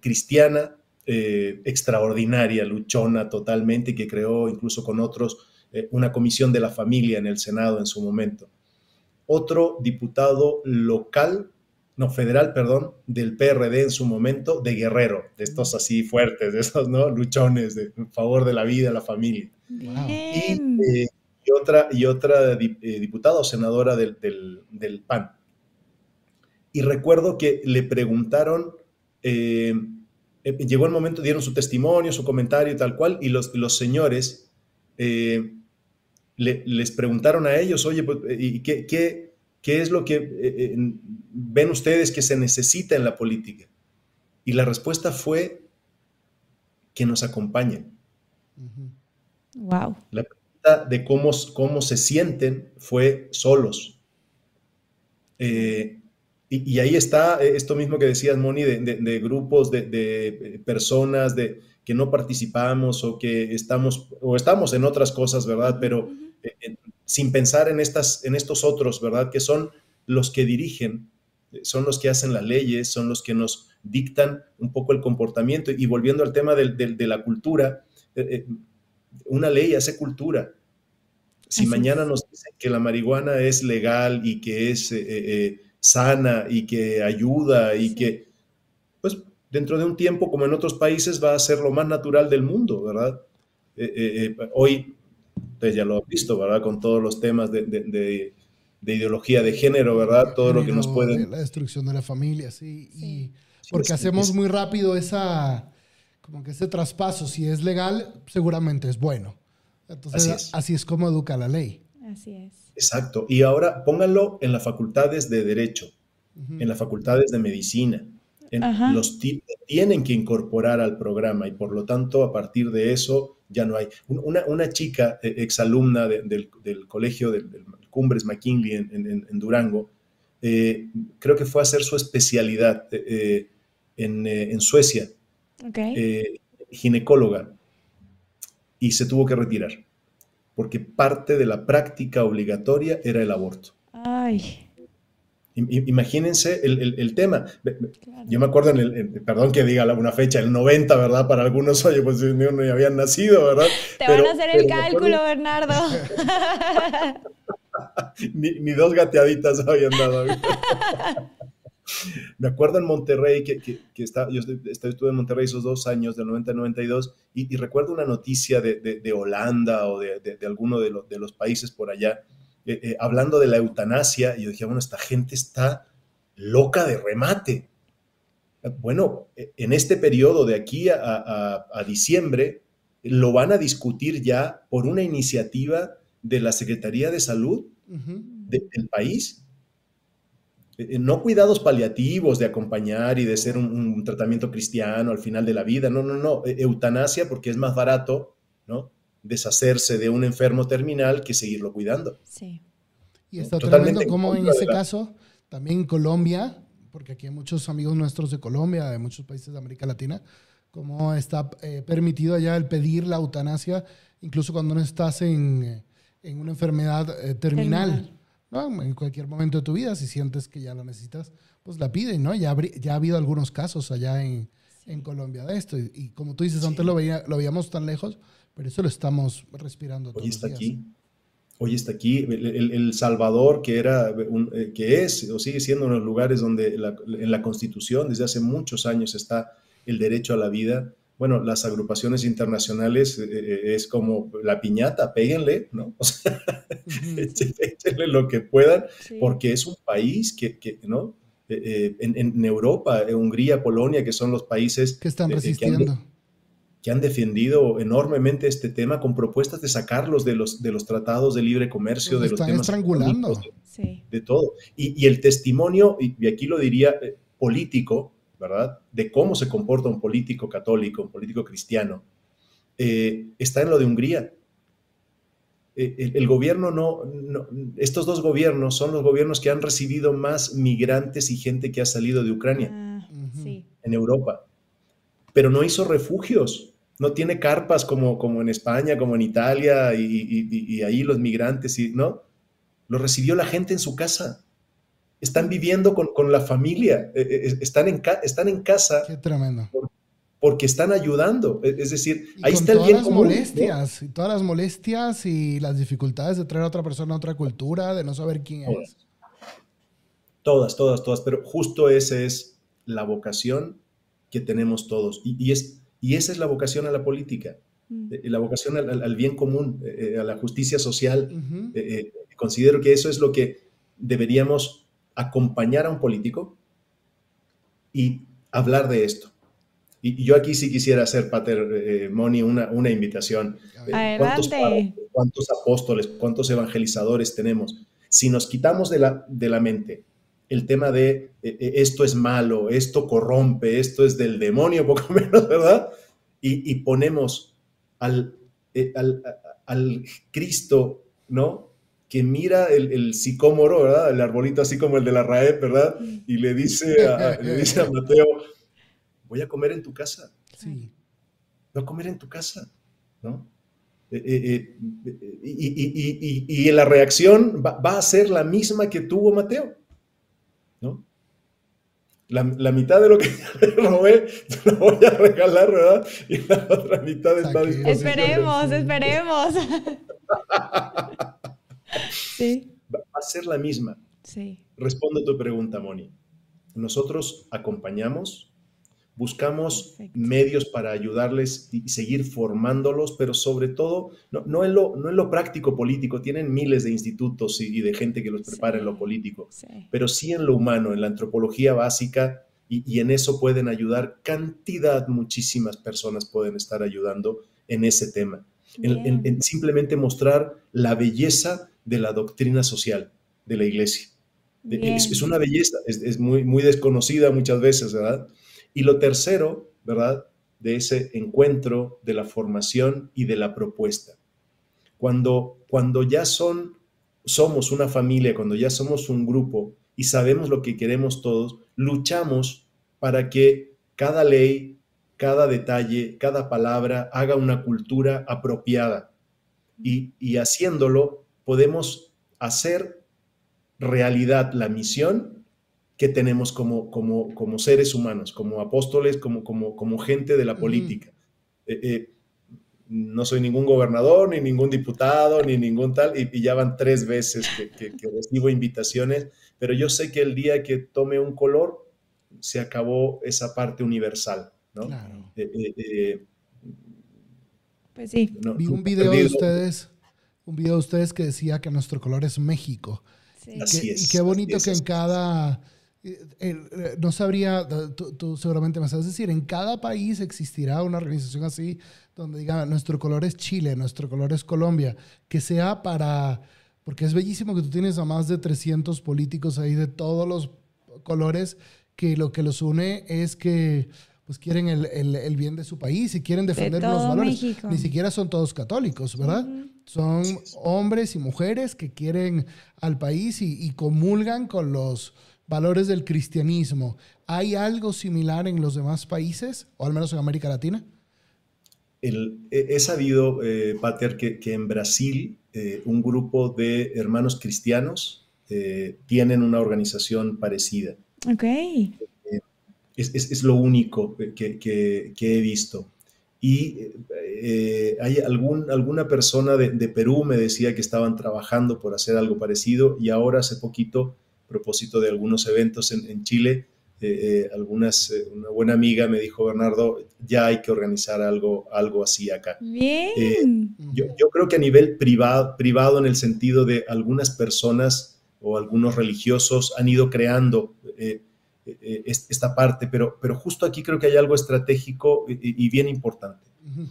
Speaker 2: cristiana, extraordinaria, luchona totalmente, que creó incluso con otros una comisión de la familia en el Senado en su momento otro diputado local, no, federal, perdón, del PRD en su momento, de Guerrero, de estos así fuertes, de esos, ¿no? Luchones de, en favor de la vida, la familia. Eh, y, otra, y otra eh, diputada o senadora del, PAN. Y recuerdo que le preguntaron, eh, llegó el momento, dieron su testimonio, su comentario y tal cual, y los, los señores les preguntaron a ellos, oye, pues, ¿y qué, qué, qué, es lo que eh, eh, ven ustedes que se necesita en la política? Y la respuesta fue que nos acompañen.
Speaker 3: Wow.
Speaker 2: La pregunta de cómo, cómo se sienten fue solos. y, ahí está esto mismo que decías, Moni, de, grupos, de, personas de, que no participamos o que estamos, o estamos en otras cosas, ¿verdad? Pero sin pensar en, estas, en estos otros, ¿verdad? Que son los que dirigen, son los que hacen las leyes, son los que nos dictan un poco el comportamiento. Y volviendo al tema de, la cultura, eh, eh, una ley hace cultura. Si mañana nos dicen que la marihuana es legal y que es eh, sana y que ayuda y que, pues dentro de un tiempo, como en otros países, va a ser lo más natural del mundo, ¿verdad? hoy Ustedes ya lo han visto, ¿verdad? Con todos los temas de, ideología de género, ¿verdad? Todo lo que nos puede...
Speaker 1: La destrucción de la familia, sí. Y porque hacemos muy rápido esa, como que ese traspaso. Si es legal, seguramente es bueno. Entonces, así es, como educa la ley.
Speaker 3: Así es.
Speaker 2: Exacto. Y ahora pónganlo en las facultades de Derecho, en las facultades de Medicina. Los tienen que incorporar al programa y por lo tanto a partir de eso ya no hay. Una, chica, eh, exalumna del, colegio del, Cumbres McKinley en, Durango, eh, creo que fue a hacer su especialidad eh, en, Suecia, ginecóloga, y se tuvo que retirar, porque parte de la práctica obligatoria era el aborto.
Speaker 3: Ay.
Speaker 2: Imagínense el, tema. Yo me acuerdo, en el, perdón que diga una fecha, el 90, ¿verdad? Para algunos, oye, pues no, no habían nacido, ¿verdad?
Speaker 3: Te van a hacer el cálculo, Bernardo.
Speaker 2: ni, dos gateaditas habían dado. me acuerdo en Monterrey, que, que, que está, yo estuve en Monterrey esos dos años, del 90 al 92, y, y recuerdo una noticia de, de, Holanda o de, de, alguno de, de los países por allá, eh, eh, hablando de la eutanasia, y yo dije, bueno, esta gente está loca de remate. Bueno, e, en este periodo de aquí a, diciembre, lo van a discutir ya por una iniciativa de la Secretaría de Salud del país. No cuidados paliativos de acompañar y de ser un, tratamiento cristiano al final de la vida, no, no, no, e, eutanasia porque es más barato, ¿no? Deshacerse de un enfermo terminal que seguirlo cuidando.
Speaker 3: Sí.
Speaker 1: Y está tremendo como en ese caso, también en Colombia, porque aquí hay muchos amigos nuestros de Colombia, de muchos países de América Latina, como está eh, permitido allá el pedir la eutanasia, incluso cuando no estás en, en una enfermedad eh, terminal. ¿no? En cualquier momento de tu vida, si sientes que ya lo necesitas, pues la piden, ¿no? Ya, ya ha habido algunos casos allá en, en Colombia de esto. Y, como tú dices, antes lo, veía, lo veíamos tan lejos, pero eso lo estamos respirando.
Speaker 2: Hoy está aquí. Hoy está aquí. El, Salvador, que, era eh, que es o sigue siendo uno de los lugares donde en la Constitución desde hace muchos años está el derecho a la vida. Bueno, las agrupaciones internacionales eh, eh, es como la piñata, péguenle, ¿no? O sea, échenle lo que puedan, porque es un país que, que ¿no? en, Europa, Hungría, Polonia, que son los países
Speaker 1: que están resistiendo
Speaker 2: que han defendido enormemente este tema con propuestas de sacarlos de los, de los tratados de libre comercio, de los temas
Speaker 1: estrangulando.
Speaker 2: De, todo. Y, el testimonio, y, aquí lo diría eh, político, ¿verdad? De cómo se comporta un político católico, un político cristiano, eh, está en lo de Hungría. el, gobierno no, estos dos gobiernos son los gobiernos que han recibido más migrantes y gente que ha salido de Ucrania ah, en Europa, pero no hizo refugios, no tiene carpas como, como en España, como en Italia y, ahí los migrantes, y, ¿no? Lo recibió la gente en su casa. Están viviendo con, la familia, eh, eh, están, en están en casa.
Speaker 1: Qué tremendo
Speaker 2: porque están ayudando. E, es decir, ahí
Speaker 1: está el bien las molestias, y todas las molestias y las dificultades de traer a otra persona a otra cultura, de no saber quién es.
Speaker 2: Todas, todas, todas. Pero justo esa es la vocación que tenemos todos. Y, es, y esa es la vocación a la política, mm. eh, la vocación al, bien común, eh, eh, a la justicia social. considero que eso es lo que deberíamos acompañar a un político y hablar de esto y, yo aquí sí quisiera hacer, Pater eh, Moni, una, una invitación.
Speaker 3: Eh,
Speaker 2: ¿Cuántos, ¿Cuántos, apóstoles, cuántos evangelizadores tenemos? Si nos quitamos de la, de la mente el tema de eh, esto es malo, esto corrompe, esto es del demonio, poco menos, ¿verdad? Y, ponemos al, al, al, Cristo, ¿no? Que mira el, el, sicómoro, ¿verdad? El arbolito así como el de la RAE, ¿verdad? Y le dice le dice a Mateo, voy a comer en tu casa. Sí. Voy a comer en tu casa, ¿no? Eh, eh, eh, y, la reacción va, a ser la misma que tuvo Mateo. La, mitad de lo que robé, te lo voy a regalar, ¿verdad? Y la otra mitad está dispuesta.
Speaker 3: Esperemos, esperemos.
Speaker 2: sí. Va a ser la misma.
Speaker 3: Sí.
Speaker 2: Respondo a tu pregunta, Moni. Nosotros acompañamos, buscamos medios para ayudarles y seguir formándolos, pero sobre todo, no, no, en, lo, no en lo práctico político, tienen miles de institutos y, de gente que los prepara en lo político, pero sí en lo humano, en la antropología básica, y, en eso pueden ayudar. Cantidad, muchísimas personas pueden estar ayudando en ese tema, en, simplemente mostrar la belleza de la doctrina social de la iglesia. Es, una belleza, es, es, muy, muy desconocida muchas veces, ¿verdad? Y lo tercero, ¿verdad? De ese encuentro, de la formación y de la propuesta. Cuando, cuando ya son, somos una familia, cuando ya somos un grupo y sabemos lo que queremos todos, luchamos para que cada ley, cada detalle, cada palabra haga una cultura apropiada. Y, y haciéndolo, podemos hacer realidad la misión que tenemos como, como, como seres humanos, como apóstoles, como, como, como gente de la política. Eh, eh, no soy ningún gobernador, ni ningún diputado, ni ningún tal, y, ya van tres veces que, recibo invitaciones, pero yo sé que el día que tome un color, se acabó esa parte universal, ¿no?
Speaker 1: Claro.
Speaker 3: Eh, pues sí.
Speaker 1: Vi un video de ustedes, un video de ustedes que decía que nuestro color es México.
Speaker 2: Sí. Así es,
Speaker 1: y qué bonito que en cada eh, eh, no sabría, tú, seguramente me sabes decir, en cada país existirá una organización así donde diga, nuestro color es Chile, nuestro color es Colombia, que sea para, porque es bellísimo que tú tienes a más de 300 políticos ahí de todos los colores, que lo que los une es que pues quieren el, el, bien de su país y quieren defender los valores. Ni siquiera son todos católicos, ¿verdad? Son hombres y mujeres que quieren al país y, y comulgan con los valores del cristianismo. ¿Hay algo similar en los demás países, o al menos en América Latina?
Speaker 2: he, sabido, eh, Pater, que, en Brasil eh, un grupo de hermanos cristianos eh, tienen una organización parecida.
Speaker 3: Ok.
Speaker 2: Es, lo único que, he visto. Y hay algún, alguna persona de, de, Perú me decía que estaban trabajando por hacer algo parecido y ahora hace poquito propósito de algunos eventos en, Chile, eh, eh, algunas, eh, una buena amiga me dijo, Bernardo, ya hay que organizar algo, algo así acá.
Speaker 3: Bien.
Speaker 2: Yo, yo, creo que a nivel privado, privado, en el sentido de algunas personas o algunos religiosos han ido creando esta parte, pero, pero justo aquí creo que hay algo estratégico y, bien importante.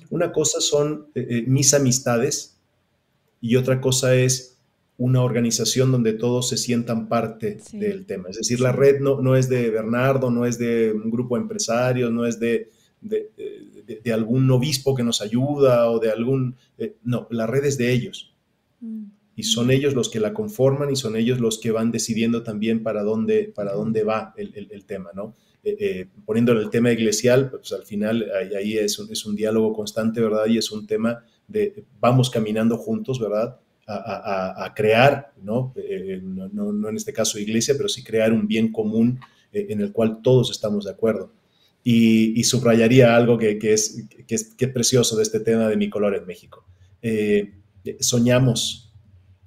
Speaker 2: Una cosa son mis amistades y otra cosa es una organización donde todos se sientan parte del tema. Es decir, la red no, no es de Bernardo, no es de un grupo de empresarios, no es de, de, algún obispo que nos ayuda o de algún... Eh, no, la red es de ellos. y son ellos los que la conforman y son ellos los que van decidiendo también para dónde, para dónde va el, tema, ¿no? Eh, eh, poniéndole el tema eclesial, pues al final ahí, es, un, es, un, diálogo constante, ¿verdad? Y es un tema de vamos caminando juntos, ¿verdad? A, crear, ¿no? Eh, ¿no? ¿no? en este caso iglesia, pero sí crear un bien común en el cual todos estamos de acuerdo. Y, subrayaría algo que, es, que, es, precioso de este tema de mi color en México. soñamos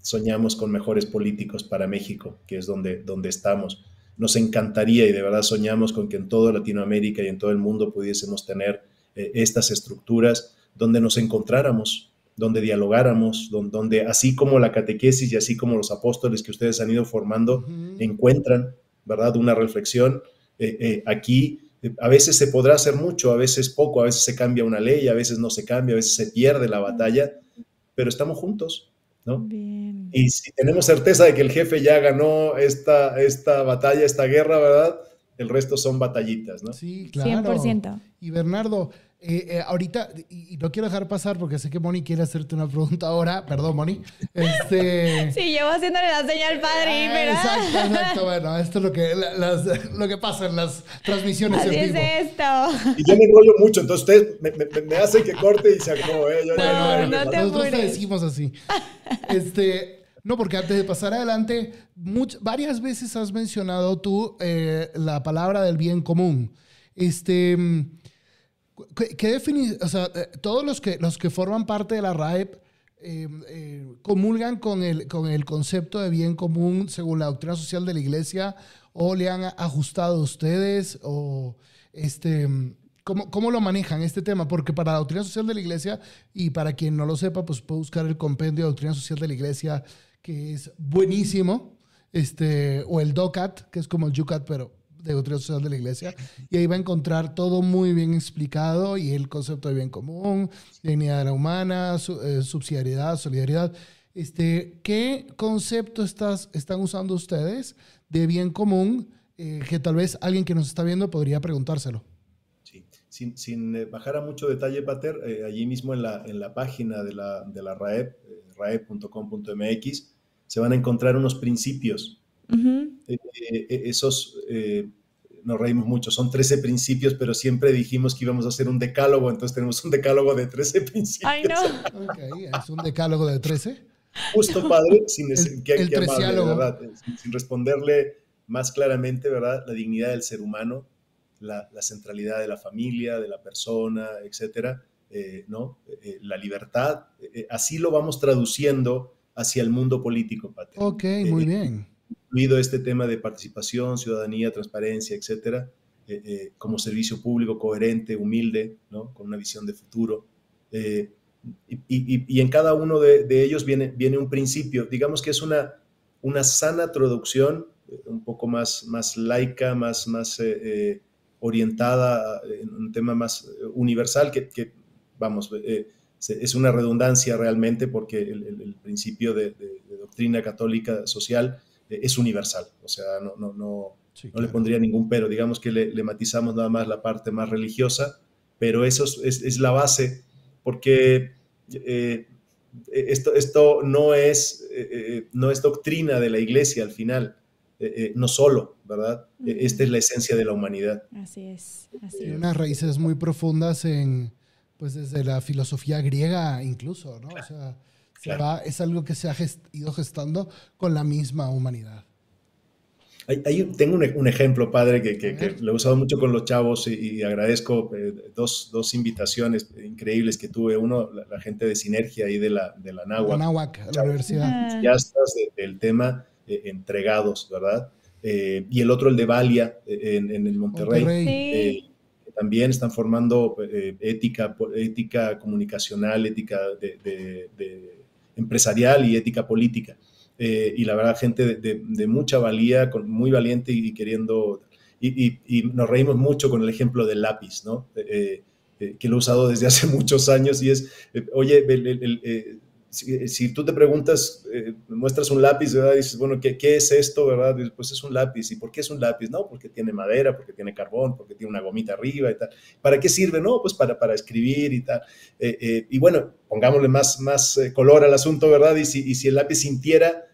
Speaker 2: soñamos con mejores políticos para México, que es donde, donde estamos. Nos encantaría y de verdad soñamos con que en toda Latinoamérica y en todo el mundo pudiésemos tener eh, estas estructuras donde nos encontráramos, donde dialogáramos, donde, así como la catequesis y así como los apóstoles que ustedes han ido formando encuentran, ¿verdad? Una reflexión. Eh, eh, aquí a veces se podrá hacer mucho, a veces poco, a veces se cambia una ley, a veces no se cambia, a veces se pierde la batalla, pero estamos juntos, ¿no? Y si tenemos certeza de que el jefe ya ganó esta, esta batalla, esta guerra, ¿verdad? El resto son batallitas, ¿no?
Speaker 1: Sí, claro. 100%. Y Bernardo, eh, eh, ahorita, y, no quiero dejar pasar porque sé que Moni quiere hacerte una pregunta ahora. Perdón, Moni. Este...
Speaker 3: Sí, llevo haciéndole la señal padre,
Speaker 1: ¿verdad? Exacto, exacto. Bueno, esto es lo que, lo que pasa en las transmisiones
Speaker 3: Así
Speaker 1: en
Speaker 3: vivo. es esto.
Speaker 2: Y yo me enrollo mucho, entonces usted me, me, me hace que corte y se acabó, ¿eh? Yo,
Speaker 3: no, no, no te
Speaker 1: Nosotros te decimos así. Este... No, porque antes de pasar adelante, varias veces has mencionado tú eh, la palabra del bien común. Este, ¿Qué, o sea, eh, todos los que, los que forman parte de la RAEP eh, eh, comulgan con el, con el concepto de bien común según la doctrina social de la iglesia o le han ajustado ustedes o este, ¿cómo, ¿cómo, lo manejan este tema? Porque para la doctrina social de la iglesia y para quien no lo sepa, pues puede buscar el compendio de doctrina social de la iglesia que es buenísimo, este, o el DOCAT, que es como el YUCAT, pero de doctrina social de la iglesia, y ahí va a encontrar todo muy bien explicado y el concepto de bien común, dignidad la humana, eh, subsidiariedad, solidaridad. Este, ¿Qué concepto estás, están usando ustedes de bien común eh, que tal vez alguien que nos está viendo podría preguntárselo?
Speaker 2: Sí, sin, sin eh, bajar a mucho detalle, Pater, allí mismo en la, en la página de la, de la RAEP, raep.com.mx, se van a encontrar unos principios eh, eh, esos, eh, nos reímos mucho, son 13 principios, pero siempre dijimos que íbamos a hacer un decálogo, entonces tenemos un decálogo de 13 principios.
Speaker 3: Ay, no.
Speaker 1: okay, es un decálogo de 13.
Speaker 2: Justo, padre, sin, el, que, ¿verdad? Sin, responderle más claramente, ¿verdad? La dignidad del ser humano, la, la centralidad de la familia, de la persona, etcétera, ¿no? la libertad, así lo vamos traduciendo hacia el mundo político, Pater.
Speaker 1: Ok, muy bien
Speaker 2: incluido este tema de participación, ciudadanía, transparencia, etcétera, eh, eh, como servicio público coherente, humilde, ¿no? con una visión de futuro. Eh, y, y, en cada uno de, de, ellos viene, viene un principio, digamos que es una, una sana traducción, un poco más, más laica, más, más orientada en un tema más universal, que, que vamos, es una redundancia realmente porque el, el, principio de, de, de, doctrina católica social es universal, o sea, no, no, no, no le pondría ningún pero, digamos que le, matizamos nada más la parte más religiosa, pero eso es, es, la base, porque eh, esto, esto no, es, eh, eh, no es doctrina de la iglesia al final, no solo, ¿verdad? Esta es la esencia de la humanidad.
Speaker 3: Así es.
Speaker 1: Tiene unas raíces muy profundas en, pues desde la filosofía griega incluso, ¿no? O sea, es algo que se ha ido gestando con la misma humanidad.
Speaker 2: tengo un, ejemplo, padre, que, lo he usado mucho con los chavos y, agradezco eh, dos, dos, invitaciones increíbles que tuve. Uno, la, gente de Sinergia ahí de la, de la
Speaker 1: NAWAC. la universidad.
Speaker 2: Ya estás del tema eh, entregados, ¿verdad? Eh, y el otro, el de Valia, en, el Monterrey. también están formando ética, ética comunicacional, ética de empresarial y ética política. Eh, y la verdad, gente de, mucha valía, muy valiente y, queriendo... Y, nos reímos mucho con el ejemplo del lápiz, ¿no? Eh, eh, que lo he usado desde hace muchos años y es, oye, si, tú te preguntas, eh, muestras un lápiz, ¿verdad? Dices, bueno, ¿qué, ¿qué, es esto, verdad? pues es un lápiz. ¿Y por qué es un lápiz? No, porque tiene madera, porque tiene carbón, porque tiene una gomita arriba y tal. ¿Para qué sirve? No, pues para, para escribir y tal. Eh, eh, y bueno, pongámosle más, más color al asunto, ¿verdad? Y si, y si el lápiz sintiera,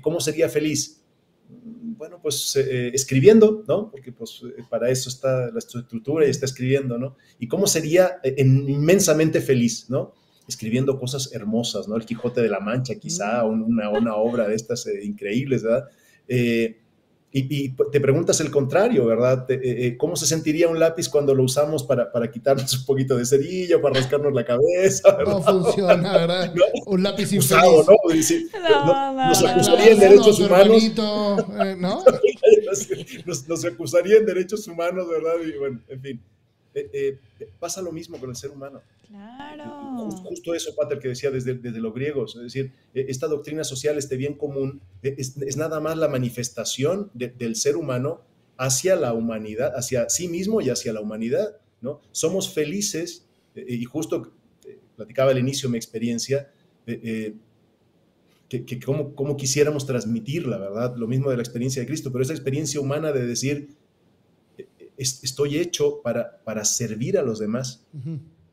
Speaker 2: ¿cómo sería feliz? Bueno, pues escribiendo, ¿no? Porque pues para eso está la estructura y está escribiendo, ¿no? ¿Y cómo sería inmensamente feliz, ¿no? Escribiendo cosas hermosas, ¿no? El Quijote de la Mancha, quizá, mm. una, una obra de estas eh, increíbles, ¿verdad? Eh, y, te preguntas el contrario, ¿verdad? Eh, ¿Cómo se sentiría un lápiz cuando lo usamos para, para quitarnos un poquito de cerillo, para rascarnos la cabeza? ¿verdad?
Speaker 1: No funciona, ¿verdad? Un lápiz
Speaker 2: Usado, ¿no? no, no nos acusaría en derechos humanos. ¿no? nos, nos acusaría en derechos humanos, ¿verdad? Y bueno, en fin. pasa lo mismo con el ser humano.
Speaker 3: Claro.
Speaker 2: Justo eso, Pater, que decía desde, desde los griegos, es decir, e, esta doctrina social, este bien común, e, es, nada más la manifestación del ser humano hacia la humanidad, hacia sí mismo y hacia la humanidad, ¿no? Somos felices, e, y justo eh, platicaba al inicio mi experiencia, eh, que, que cómo, quisiéramos transmitirla, ¿verdad? Lo mismo de la experiencia de Cristo, pero esa experiencia humana de decir, estoy hecho para, para servir a los demás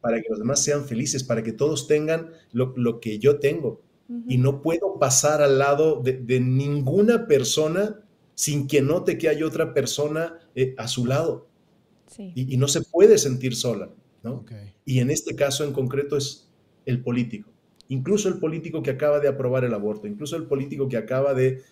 Speaker 2: para que los demás sean felices, para que todos tengan lo, que yo tengo. Y no puedo pasar al lado de, ninguna persona sin que note que hay otra persona eh, a su lado. Y, no se puede sentir sola. ¿no? Y en este caso en concreto es el político. Incluso el político que acaba de aprobar el aborto, incluso el político que acaba de,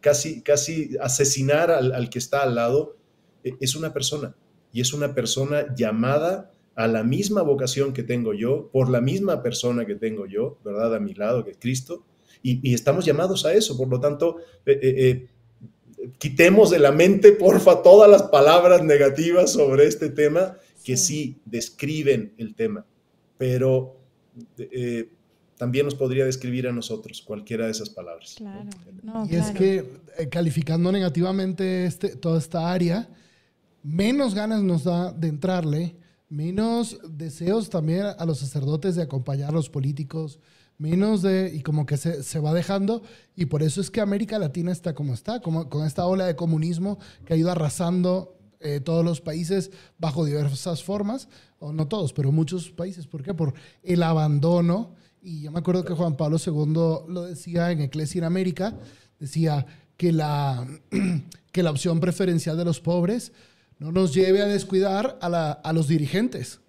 Speaker 2: casi, casi asesinar al, al, que está al lado, eh, es una persona. Y es una persona llamada a la misma vocación que tengo yo, por la misma persona que tengo yo, ¿verdad? A mi lado, que es Cristo. Y, estamos llamados a eso. Por lo tanto, eh, eh, eh, quitemos de la mente, porfa, todas las palabras negativas sobre este tema que sí, describen el tema, pero también nos podría describir a nosotros cualquiera de esas palabras.
Speaker 1: Claro. y es que calificando negativamente este, toda esta área, menos ganas nos da de entrarle menos deseos también a los sacerdotes de acompañar a los políticos, menos de, y como que se, se, va dejando, y por eso es que América Latina está como está, como, con esta ola de comunismo que ha ido arrasando eh, todos los países bajo diversas formas, o no todos, pero muchos países. ¿Por qué? Por el abandono, y yo me acuerdo que Juan Pablo II lo decía en Eclesia en América, decía que la, que la opción preferencial de los pobres no nos lleve a descuidar a, los dirigentes.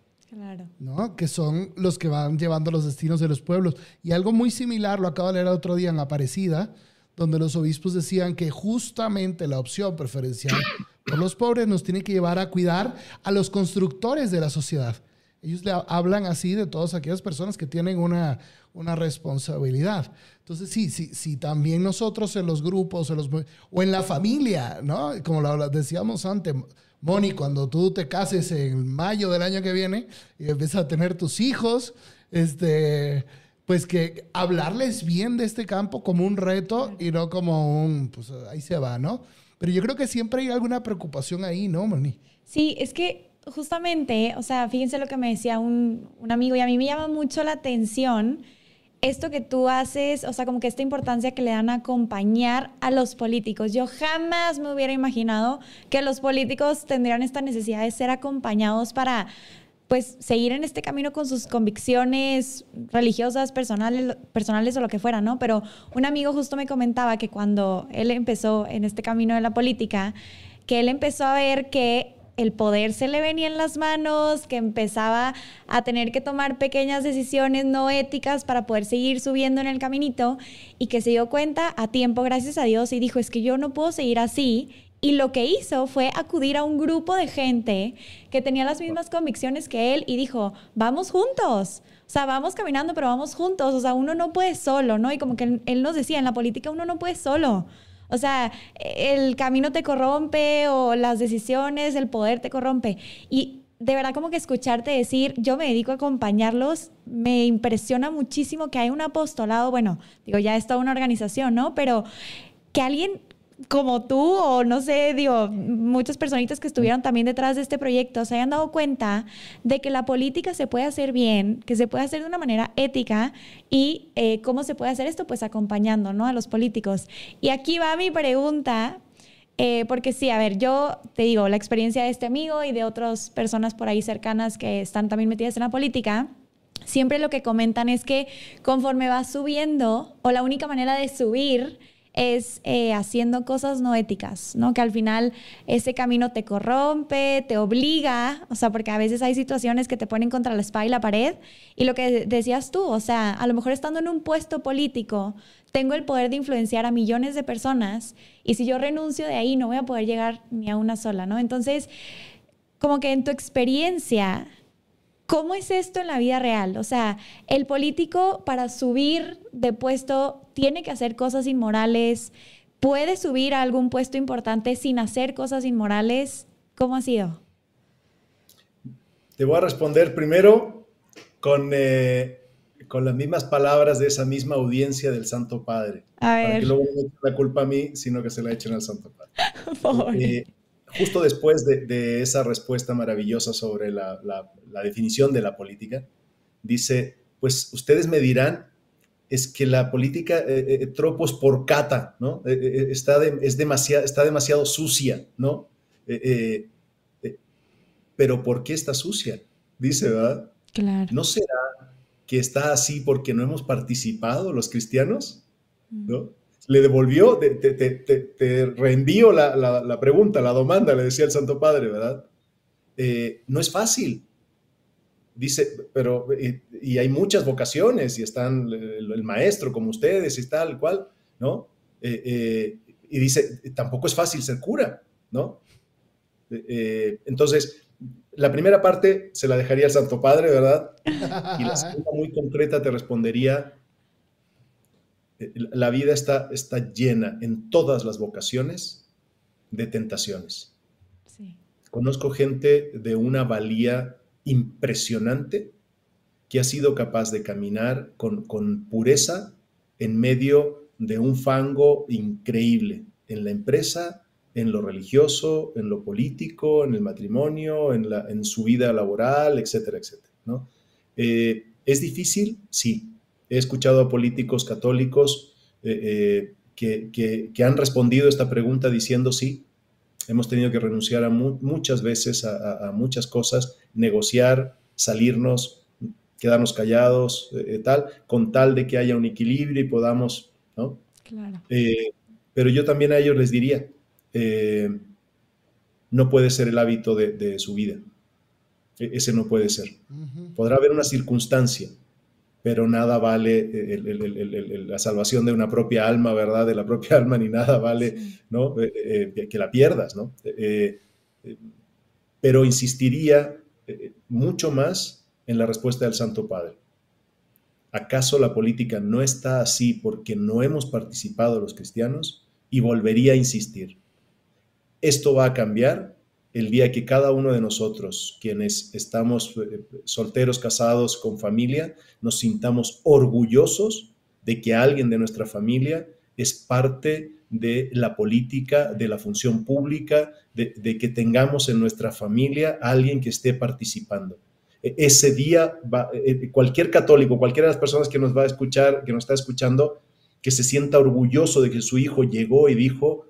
Speaker 1: ¿no? Que son los que van llevando los destinos de los pueblos. Y algo muy similar lo acabo de leer otro día en Aparecida, donde los obispos decían que justamente la opción preferencial por los pobres nos tiene que llevar a cuidar a los constructores de la sociedad. Ellos le hablan así de todas aquellas personas que tienen una, una responsabilidad. Entonces, sí, sí, sí, también nosotros en los grupos en los, o en la familia, ¿no? Como lo decíamos antes, Moni, cuando tú te cases en mayo del año que viene y empiezas a tener tus hijos, este, pues que hablarles bien de este campo como un reto y no como un, pues ahí se va, ¿no? Pero yo creo que siempre hay alguna preocupación ahí, ¿no, Moni?
Speaker 3: Sí, es que justamente, o sea, fíjense lo que me decía un, un amigo y a mí me llama mucho la atención esto que tú haces, o sea, como que esta importancia que le dan a acompañar a los políticos. Yo jamás me hubiera imaginado que los políticos tendrían esta necesidad de ser acompañados para pues seguir en este camino con sus convicciones religiosas, personales, personales o lo que fuera, ¿no? Pero un amigo justo me comentaba que cuando él empezó en este camino de la política, que él empezó a ver que el poder se le venía en las manos, que empezaba a tener que tomar pequeñas decisiones no éticas para poder seguir subiendo en el caminito y que se dio cuenta a tiempo, gracias a Dios, y dijo, es que yo no puedo seguir así. Y lo que hizo fue acudir a un grupo de gente que tenía las mismas convicciones que él y dijo, vamos juntos. O sea, vamos caminando, pero vamos juntos. O sea, uno no puede solo, ¿no? Y como que él nos decía, en la política uno no puede solo. O sea, el camino te corrompe o las decisiones, el poder te corrompe. Y de verdad como que escucharte decir, yo me dedico a acompañarlos, me impresiona muchísimo que hay un apostolado, bueno, digo, ya es toda una organización, ¿no? Pero que alguien como tú o no sé, digo, muchas personitas que estuvieron también detrás de este proyecto se hayan dado cuenta de que la política se puede hacer bien, que se puede hacer de una manera ética y eh, cómo se puede hacer esto, pues acompañando ¿no? a los políticos. Y aquí va mi pregunta, eh, porque sí, a ver, yo te digo, la experiencia de este amigo y de otras personas por ahí cercanas que están también metidas en la política, siempre lo que comentan es que conforme vas subiendo, o la única manera de subir, es eh, haciendo cosas no éticas, ¿no? Que al final ese camino te corrompe, te obliga, o sea, porque a veces hay situaciones que te ponen contra la espalda y la pared, y lo que decías tú, o sea, a lo mejor estando en un puesto político, tengo el poder de influenciar a millones de personas, y si yo renuncio de ahí, no voy a poder llegar ni a una sola, ¿no? Entonces, como que en tu experiencia, ¿Cómo es esto en la vida real? O sea, el político para subir de puesto tiene que hacer cosas inmorales, puede subir a algún puesto importante sin hacer cosas inmorales. ¿Cómo ha sido?
Speaker 2: Te voy a responder primero con, eh, con las mismas palabras de esa misma audiencia del Santo Padre. A ver. Para que luego no echen la culpa a mí, sino que se la echen al Santo Padre. Eh, justo después de, esa respuesta maravillosa sobre la, definición de la política, dice, pues ustedes me dirán, es que la política eh, eh, tropos por cata, ¿no? Eh, está, es demasiado, está demasiado sucia, ¿no? pero ¿por qué está sucia? Dice, ¿verdad?
Speaker 3: Claro.
Speaker 2: ¿No será que está así porque no hemos participado los cristianos? ¿No? Mm le devolvió, te, reenvío la, pregunta, la demanda, le decía el Santo Padre, ¿verdad? Eh, no es fácil. Dice, pero, y, hay muchas vocaciones, y están el, maestro como ustedes y tal, cual, ¿no? Eh, eh, y dice, tampoco es fácil ser cura, ¿no? entonces, la primera parte se la dejaría al Santo Padre, ¿verdad? Y la segunda muy concreta te respondería, la vida está, está llena en todas las vocaciones de tentaciones. Conozco gente de una valía impresionante que ha sido capaz de caminar con, pureza en medio de un fango increíble en la empresa, en lo religioso, en lo político, en el matrimonio, en, su vida laboral, etcétera, etcétera. ¿no? Eh, ¿Es difícil? Sí, He escuchado a políticos católicos eh, eh, que, han respondido esta pregunta diciendo sí, hemos tenido que renunciar a muchas veces a, muchas cosas, negociar, salirnos, quedarnos callados, eh, tal, con tal de que haya un equilibrio y podamos, ¿no?
Speaker 3: Claro.
Speaker 2: pero yo también a ellos les diría, no puede ser el hábito de, su vida. E, ese no puede ser. Podrá haber una circunstancia, pero nada vale eh, la salvación de una propia alma, ¿verdad? De la propia alma, ni nada vale, ¿no? Eh, eh, que la pierdas, ¿no? pero insistiría mucho más en la respuesta del Santo Padre. ¿Acaso la política no está así porque no hemos participado los cristianos? Y volvería a insistir. Esto va a cambiar el día que cada uno de nosotros, quienes estamos eh, solteros, casados, con familia, nos sintamos orgullosos de que alguien de nuestra familia es parte de la política, de la función pública, de, que tengamos en nuestra familia alguien que esté participando. E, ese día, e, e, cualquier católico, cualquiera de las personas que nos va a escuchar, que nos está escuchando, que se sienta orgulloso de que su hijo llegó y dijo,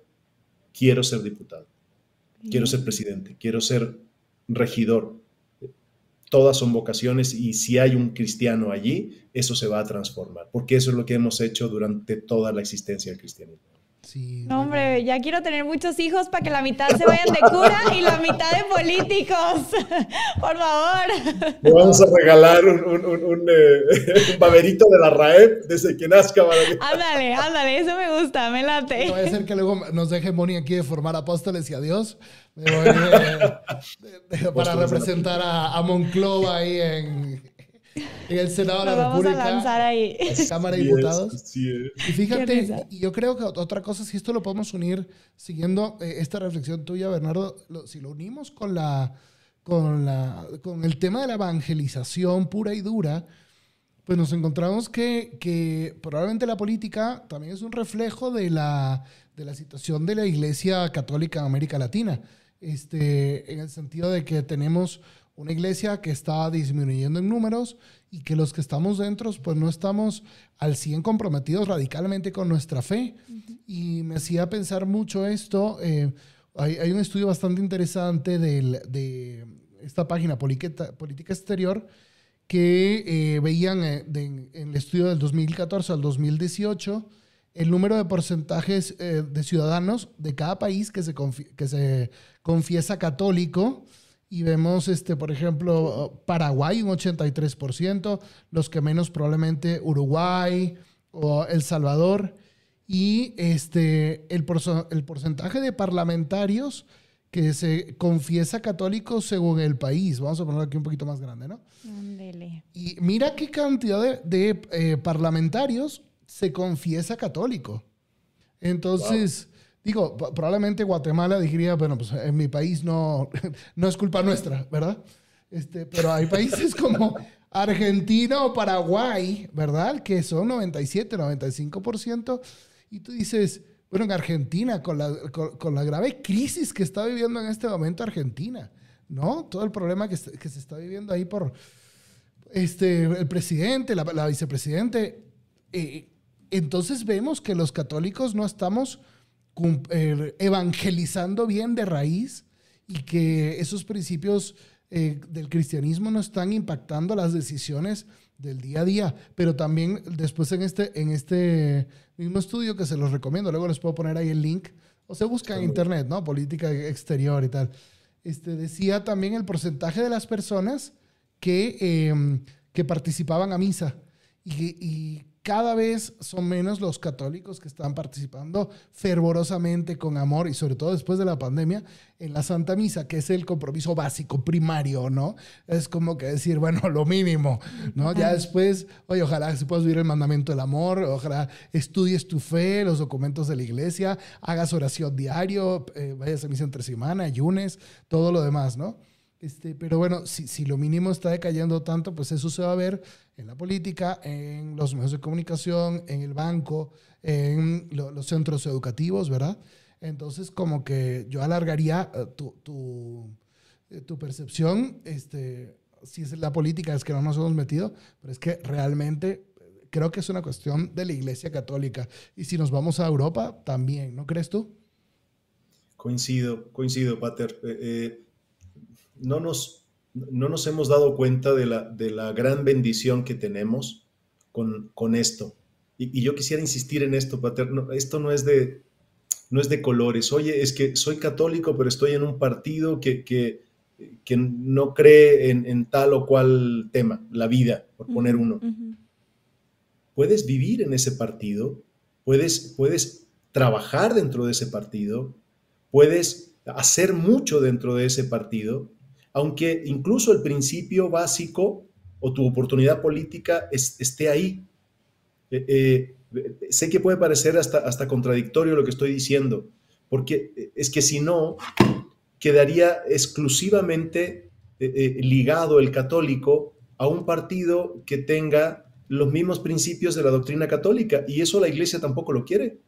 Speaker 2: quiero ser diputado quiero ser presidente, quiero ser regidor. Todas son vocaciones y si hay un cristiano allí, eso se va a transformar, porque eso es lo que hemos hecho durante toda la existencia del cristianismo
Speaker 3: no, hombre, ya quiero tener muchos hijos para que la mitad se vayan de cura y la mitad de políticos. Por favor.
Speaker 2: Le vamos a regalar un, un, un, eh, baberito de la RAEP desde que nazca.
Speaker 3: Ándale, ándale, eso me gusta, me late.
Speaker 1: No a ser que luego nos deje Moni aquí de formar apóstoles y adiós. Eh, para representar a, a Monclova ahí en, en el Senado de la
Speaker 3: vamos República. a lanzar ahí.
Speaker 1: Cámara de Diputados. Y fíjate, yo creo que otra cosa, si esto lo podemos unir, siguiendo eh, esta reflexión tuya, Bernardo, si lo unimos con la, con la, con el tema de la evangelización pura y dura, pues nos encontramos que, que, probablemente la política también es un reflejo de la, de la situación de la Iglesia Católica en América Latina, este, en el sentido de que tenemos una iglesia que está disminuyendo en números y que los que estamos dentro, pues no estamos al 100 comprometidos radicalmente con nuestra fe. Y me hacía pensar mucho esto. Eh, hay, hay, un estudio bastante interesante del, de esta página Política, Política Exterior que eh, veían eh, en el estudio del 2014 al 2018 el número de porcentajes de ciudadanos de cada país que se, que se confiesa católico y vemos, este, por ejemplo, Paraguay un 83%, los que menos probablemente Uruguay o El Salvador, y este, el, el porcentaje de parlamentarios que se confiesa católico según el país. Vamos a ponerlo aquí un poquito más grande, ¿no? Y mira qué cantidad de, eh, parlamentarios se confiesa católico. Entonces, Digo, probablemente Guatemala diría, bueno, pues en mi país no, no es culpa nuestra, ¿verdad? Este, pero hay países como Argentina o Paraguay, ¿verdad? Que son 97, 95%. Y tú dices, bueno, en Argentina, con la, con, la grave crisis que está viviendo en este momento Argentina, ¿no? Todo el problema que, que se está viviendo ahí por este, el presidente, la, la vicepresidente. Eh, entonces vemos que los católicos no estamos eh, evangelizando bien de raíz y que esos principios eh, del cristianismo no están impactando las decisiones del día a día. Pero también después en este, en este mismo estudio que se los recomiendo, luego les puedo poner ahí el link, o se busca en internet, ¿no? Política exterior y tal. Este, decía también el porcentaje de las personas que, em, que participaban a misa y, y cada vez son menos los católicos que están participando fervorosamente, con amor y sobre todo después de la pandemia, en la Santa Misa, que es el compromiso básico, primario, ¿no? Es como que decir, bueno, lo mínimo, ¿no? Ya después, oye, ojalá se puedas vivir el mandamiento del amor, ojalá estudies tu fe, los documentos de la iglesia, hagas oración diario, eh, vayas a misa entre semana, ayunes, todo lo demás, ¿no? Este, pero bueno, si, si, lo mínimo está decayendo tanto, pues eso se va a ver en la política, en los medios de comunicación, en el banco, en los centros educativos, ¿verdad? Entonces, como que yo alargaría eh, tu, tu, eh, tu, percepción, este, si es la política, es que no nos hemos metido, pero es que realmente eh, creo que es una cuestión de la Iglesia Católica. Y si nos vamos a Europa, también, ¿no crees tú?
Speaker 2: Coincido, coincido, Pater. No nos, no nos hemos dado cuenta de la, de la gran bendición que tenemos con, con esto. Y, yo quisiera insistir en esto, Paterno. Esto no es de, no es de colores. Oye, es que soy católico, pero estoy en un partido que, que, que no cree en, en, tal o cual tema, la vida, por poner uno. Puedes vivir en ese partido, puedes, puedes trabajar dentro de ese partido, puedes hacer mucho dentro de ese partido aunque incluso el principio básico o tu oportunidad política esté ahí. Eh, eh, sé que puede parecer hasta, hasta contradictorio lo que estoy diciendo, porque es que si no, quedaría exclusivamente eh, ligado el católico a un partido que tenga los mismos principios de la doctrina católica, y eso la iglesia tampoco lo quiere.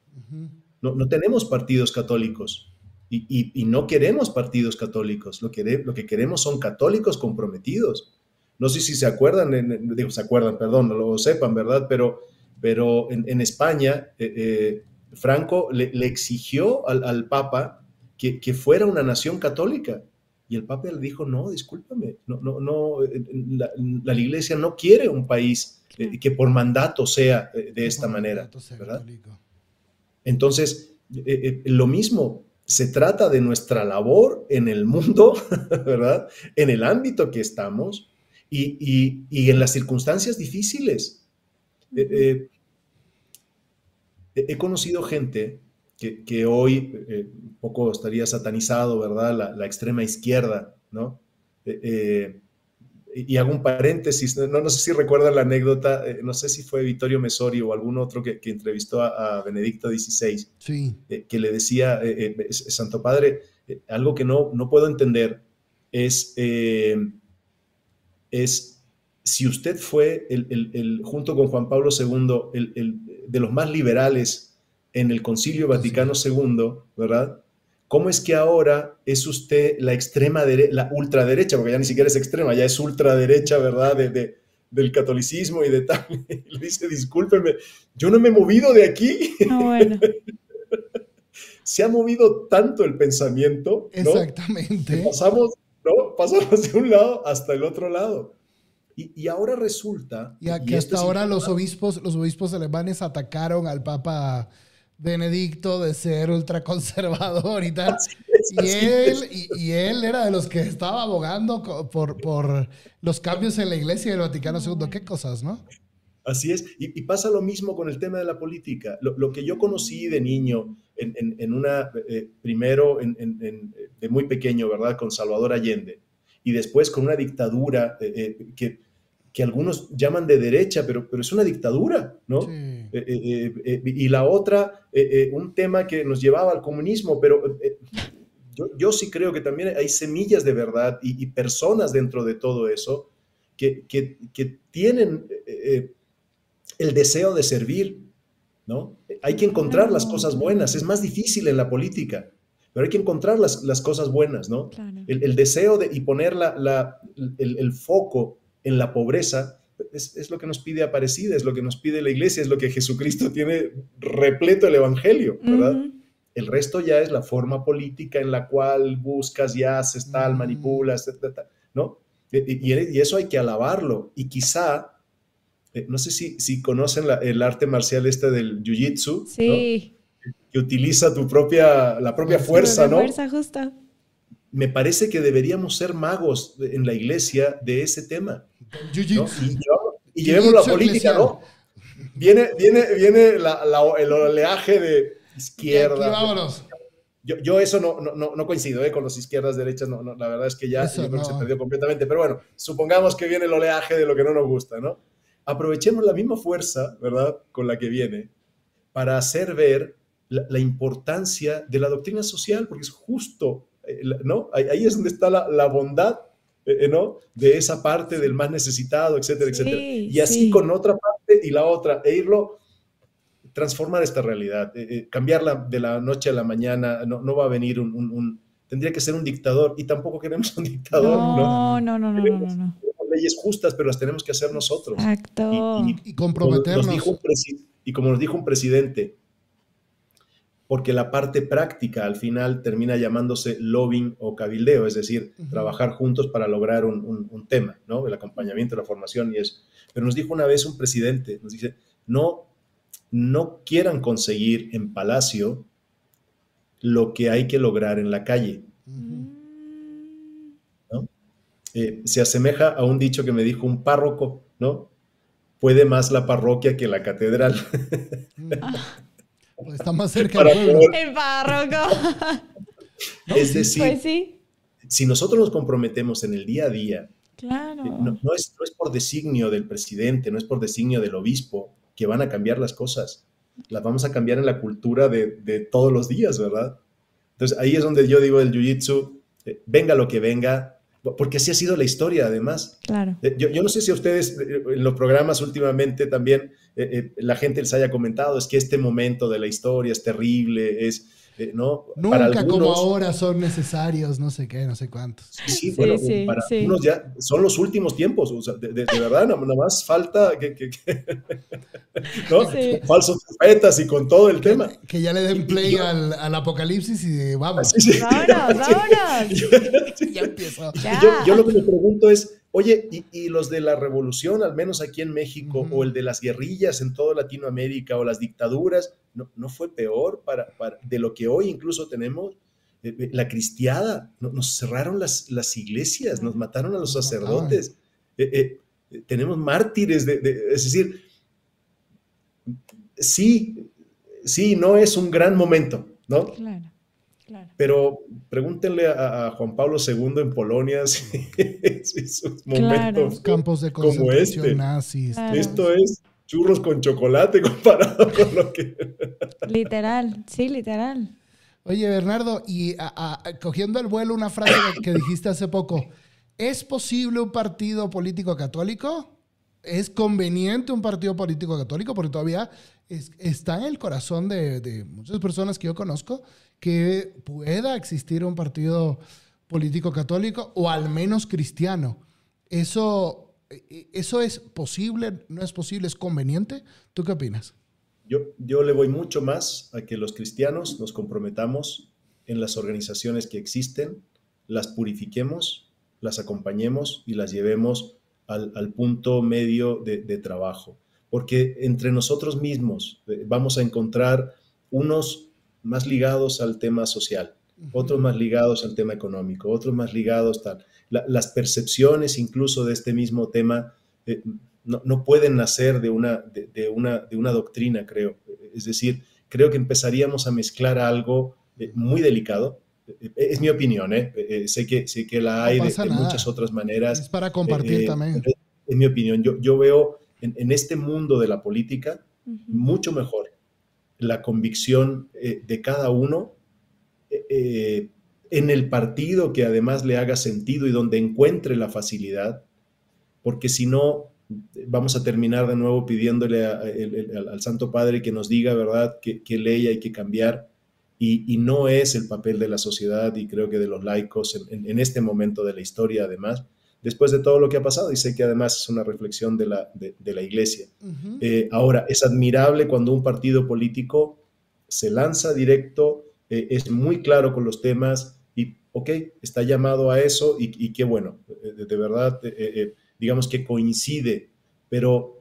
Speaker 2: no, no tenemos partidos católicos. Y, no queremos partidos católicos, lo que, lo que queremos son católicos comprometidos. No sé si se acuerdan, digo, se acuerdan, perdón, no lo sepan, ¿verdad? Pero, pero en, España, eh, eh, Franco le, exigió al, Papa que, que, fuera una nación católica. Y el Papa le dijo, no, discúlpame, no, no, no, eh, la, Iglesia no quiere un país que por mandato sea de esta manera, ¿verdad? Entonces, lo mismo, se trata de nuestra labor en el mundo, ¿verdad? En el ámbito que estamos y, en las circunstancias difíciles. Eh, eh, he conocido gente que, hoy eh, un poco estaría satanizado, ¿verdad? La, extrema izquierda, ¿no? Y hago un paréntesis, no, no sé si recuerdan la anécdota, eh, no sé si fue Vittorio Mesori o algún otro que, entrevistó a, Benedicto XVI,
Speaker 1: sí.
Speaker 2: Eh, que le decía, eh, Santo Padre, algo que no, no puedo entender es, es si usted fue, el, junto con Juan Pablo II, el, de los más liberales en el Concilio Vaticano II, ¿verdad? ¿Cómo es que ahora es usted la extrema derecha, la ultraderecha, porque ya ni siquiera es extrema, ya es ultraderecha, ¿verdad? De, del catolicismo y de tal. le dice, discúlpeme, yo no me he movido de aquí. Ah, Se ha movido tanto el pensamiento.
Speaker 1: Exactamente.
Speaker 2: pasamos, ¿no? Pasamos de un lado hasta el otro lado. Y, ahora resulta...
Speaker 1: Y, que hasta ahora los obispos, los obispos alemanes atacaron al Papa Benedicto de ser ultraconservador y tal. y, él, y, él era de los que estaba abogando por, por los cambios en la iglesia del Vaticano II. Qué cosas, ¿no?
Speaker 2: Así es. Y, pasa lo mismo con el tema de la política. Lo, que yo conocí de niño, en, en, una, eh, primero de muy pequeño, ¿verdad? Con Salvador Allende. Y después con una dictadura eh, eh, que que algunos llaman de derecha, pero, pero es una dictadura, ¿no? Eh, eh, eh, y la otra, un tema que nos llevaba al comunismo, pero yo, sí creo que también hay semillas de verdad y, personas dentro de todo eso que, que, que tienen el deseo de servir, ¿no? Hay que encontrar las cosas buenas, es más difícil en la política, pero hay que encontrar las, las cosas buenas, ¿no? El, deseo de, y poner la, la, el, el foco en la pobreza, es, lo que nos pide Aparecida, es lo que nos pide la iglesia, es lo que Jesucristo tiene repleto el Evangelio, ¿verdad? El resto ya es la forma política en la cual buscas y haces tal, manipulas, ¿no? Y, eso hay que alabarlo. Y quizá, eh, no sé si, si conocen el arte marcial este del Jiu-Jitsu,
Speaker 3: sí.
Speaker 2: que utiliza tu propia, la propia fuerza, ¿no?
Speaker 3: Fuerza justa.
Speaker 2: Me parece que deberíamos ser magos en la iglesia de ese tema. Y, llevemos la política, ¿no? Viene, viene, viene el oleaje de izquierda. vámonos. Yo, yo, eso no, no, no coincido ¿eh? con los izquierdas, derechas, no, la verdad es que ya se perdió completamente. Pero bueno, supongamos que viene el oleaje de lo que no nos gusta, ¿no? Aprovechemos la misma fuerza, ¿verdad?, con la que viene para hacer ver la, importancia de la doctrina social, porque es justo, eh, ¿no? Ahí, es donde está la, la bondad ¿no? De esa parte del más necesitado, etcétera, etcétera. Y así con otra parte y la otra, e irlo, transformar esta realidad, eh, eh, cambiarla de la noche a la mañana, no, no va a venir un, tendría que ser un dictador y tampoco queremos un dictador.
Speaker 3: No, no, no, no, no, no, no.
Speaker 2: leyes justas, pero las tenemos que hacer nosotros.
Speaker 3: Exacto.
Speaker 1: Y, comprometernos.
Speaker 2: y como nos dijo un presidente, porque la parte práctica al final termina llamándose lobbying o cabildeo, es decir, trabajar juntos para lograr un, tema, ¿no? El acompañamiento, la formación y eso. Pero nos dijo una vez un presidente, nos dice, no, no quieran conseguir en Palacio lo que hay que lograr en la calle. Eh, se asemeja a un dicho que me dijo un párroco, ¿no? Puede más la parroquia que la catedral.
Speaker 1: Pues está más cerca del pueblo.
Speaker 3: El párroco.
Speaker 2: es decir, pues si nosotros nos comprometemos en el día a día,
Speaker 3: claro.
Speaker 2: Eh, no, es, no es por designio del presidente, no es por designio del obispo que van a cambiar las cosas. Las vamos a cambiar en la cultura de, de todos los días, ¿verdad? Entonces ahí es donde yo digo el jiu-jitsu, eh, venga lo que venga, porque así ha sido la historia, además.
Speaker 3: Claro.
Speaker 2: Eh, yo, yo, no sé si a ustedes eh, en los programas últimamente también eh, la gente les haya comentado, es que este momento de la historia es terrible, es eh, ¿no?
Speaker 1: Nunca como ahora son necesarios, no sé qué, no sé cuántos.
Speaker 2: Sí, bueno, para algunos ya son los últimos tiempos, o sea, de, verdad, nada más falta que, que, ¿no? falsos profetas y con todo el tema.
Speaker 1: Que ya le den play al, al, apocalipsis y vamos.
Speaker 3: vámonos, vámonos.
Speaker 1: ya empiezo.
Speaker 2: Yo, yo lo que me pregunto es, Oye, y, los de la revolución, al menos aquí en México, o el de las guerrillas en toda Latinoamérica, o las dictaduras, ¿no, no fue peor para, de lo que hoy incluso tenemos? Eh, eh, la cristiada, nos cerraron las, las, iglesias, nos mataron a los sacerdotes, eh, tenemos mártires, de, es decir, sí, sí, no es un gran momento, ¿no?
Speaker 3: Claro.
Speaker 2: Pero pregúntenle a, Juan Pablo II en Polonia si, sus momentos
Speaker 1: campos de concentración este. nazis.
Speaker 2: Esto es churros con chocolate comparado con lo que...
Speaker 3: literal, sí, literal.
Speaker 1: Oye, Bernardo, y cogiendo el vuelo una frase que dijiste hace poco, ¿es posible un partido político católico? es conveniente un partido político católico porque todavía está en el corazón de, muchas personas que yo conozco que pueda existir un partido político católico o al menos cristiano. Eso, eso es posible, no es posible, es conveniente. ¿Tú qué opinas?
Speaker 2: Yo, yo le voy mucho más a que los cristianos nos comprometamos en las organizaciones que existen, las purifiquemos, las acompañemos y las llevemos al, punto medio de, trabajo. Porque entre nosotros mismos eh, vamos a encontrar unos más ligados al tema social, otros más ligados al tema económico, otros más ligados tal. las percepciones incluso de este mismo tema eh, no, pueden nacer de una, de, una, de una doctrina, creo. Es decir, creo que empezaríamos a mezclar algo eh, muy delicado. Es mi opinión, ¿eh? sé, que, sé que la hay de, muchas otras maneras.
Speaker 1: Es para compartir también.
Speaker 2: Es mi opinión. Yo, yo veo en, este mundo de la política mucho mejor la convicción de cada uno en el partido que además le haga sentido y donde encuentre la facilidad, porque si no, vamos a terminar de nuevo pidiéndole al Santo Padre que nos diga, ¿verdad?, qué ley hay que cambiar. Y, no es el papel de la sociedad y creo que de los laicos en, este momento de la historia, además, después de todo lo que ha pasado, y sé que además es una reflexión de la, de, la Iglesia. Eh, ahora, es admirable cuando un partido político se lanza directo, eh, es muy claro con los temas y, ok, está llamado a eso y, qué bueno, de, de verdad digamos que coincide, pero eh,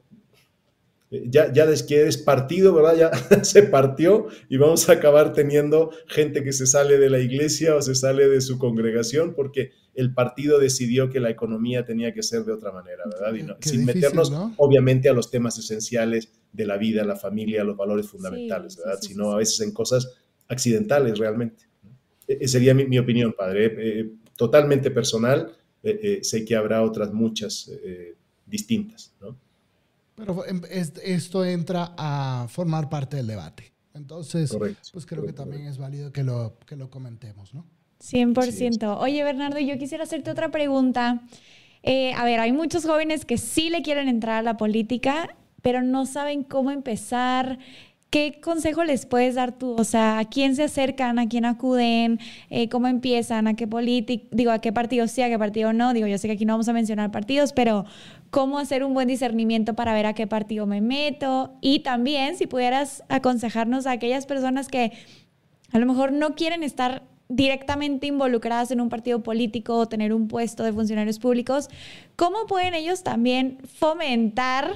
Speaker 2: ya, ya desde que eres partido, ¿verdad? Ya se partió y vamos a acabar teniendo gente que se sale de la iglesia o se sale de su congregación porque el partido decidió que la economía tenía que ser de otra manera, ¿verdad? Y sin meternos, obviamente, a los temas esenciales de la vida, la familia, los valores fundamentales, ¿verdad? Sino a veces en cosas accidentales realmente. E, e, sería mi, opinión, padre. Eh, totalmente personal, eh, eh, sé que habrá otras muchas eh, distintas. ¿no?
Speaker 1: Pero em, esto entra a formar parte del debate. Entonces, pues creo que también es válido que lo, que lo comentemos, ¿no?
Speaker 3: 100%. Oye, Bernardo, yo quisiera hacerte otra pregunta. a ver, hay muchos jóvenes que sí le quieren entrar a la política, pero no saben cómo empezar, ¿Qué consejo les puedes dar tú? O sea, ¿a quién se acercan? ¿A quién acuden? Eh, ¿Cómo empiezan? ¿A qué político? Digo, ¿a qué partido sí? ¿A qué partido no? Digo, yo sé que aquí no vamos a mencionar partidos, pero ¿cómo hacer un buen discernimiento para ver a qué partido me meto? Y también, si pudieras aconsejarnos a aquellas personas que a lo mejor no quieren estar directamente involucradas en un partido político o tener un puesto de funcionarios públicos, ¿cómo pueden ellos también fomentar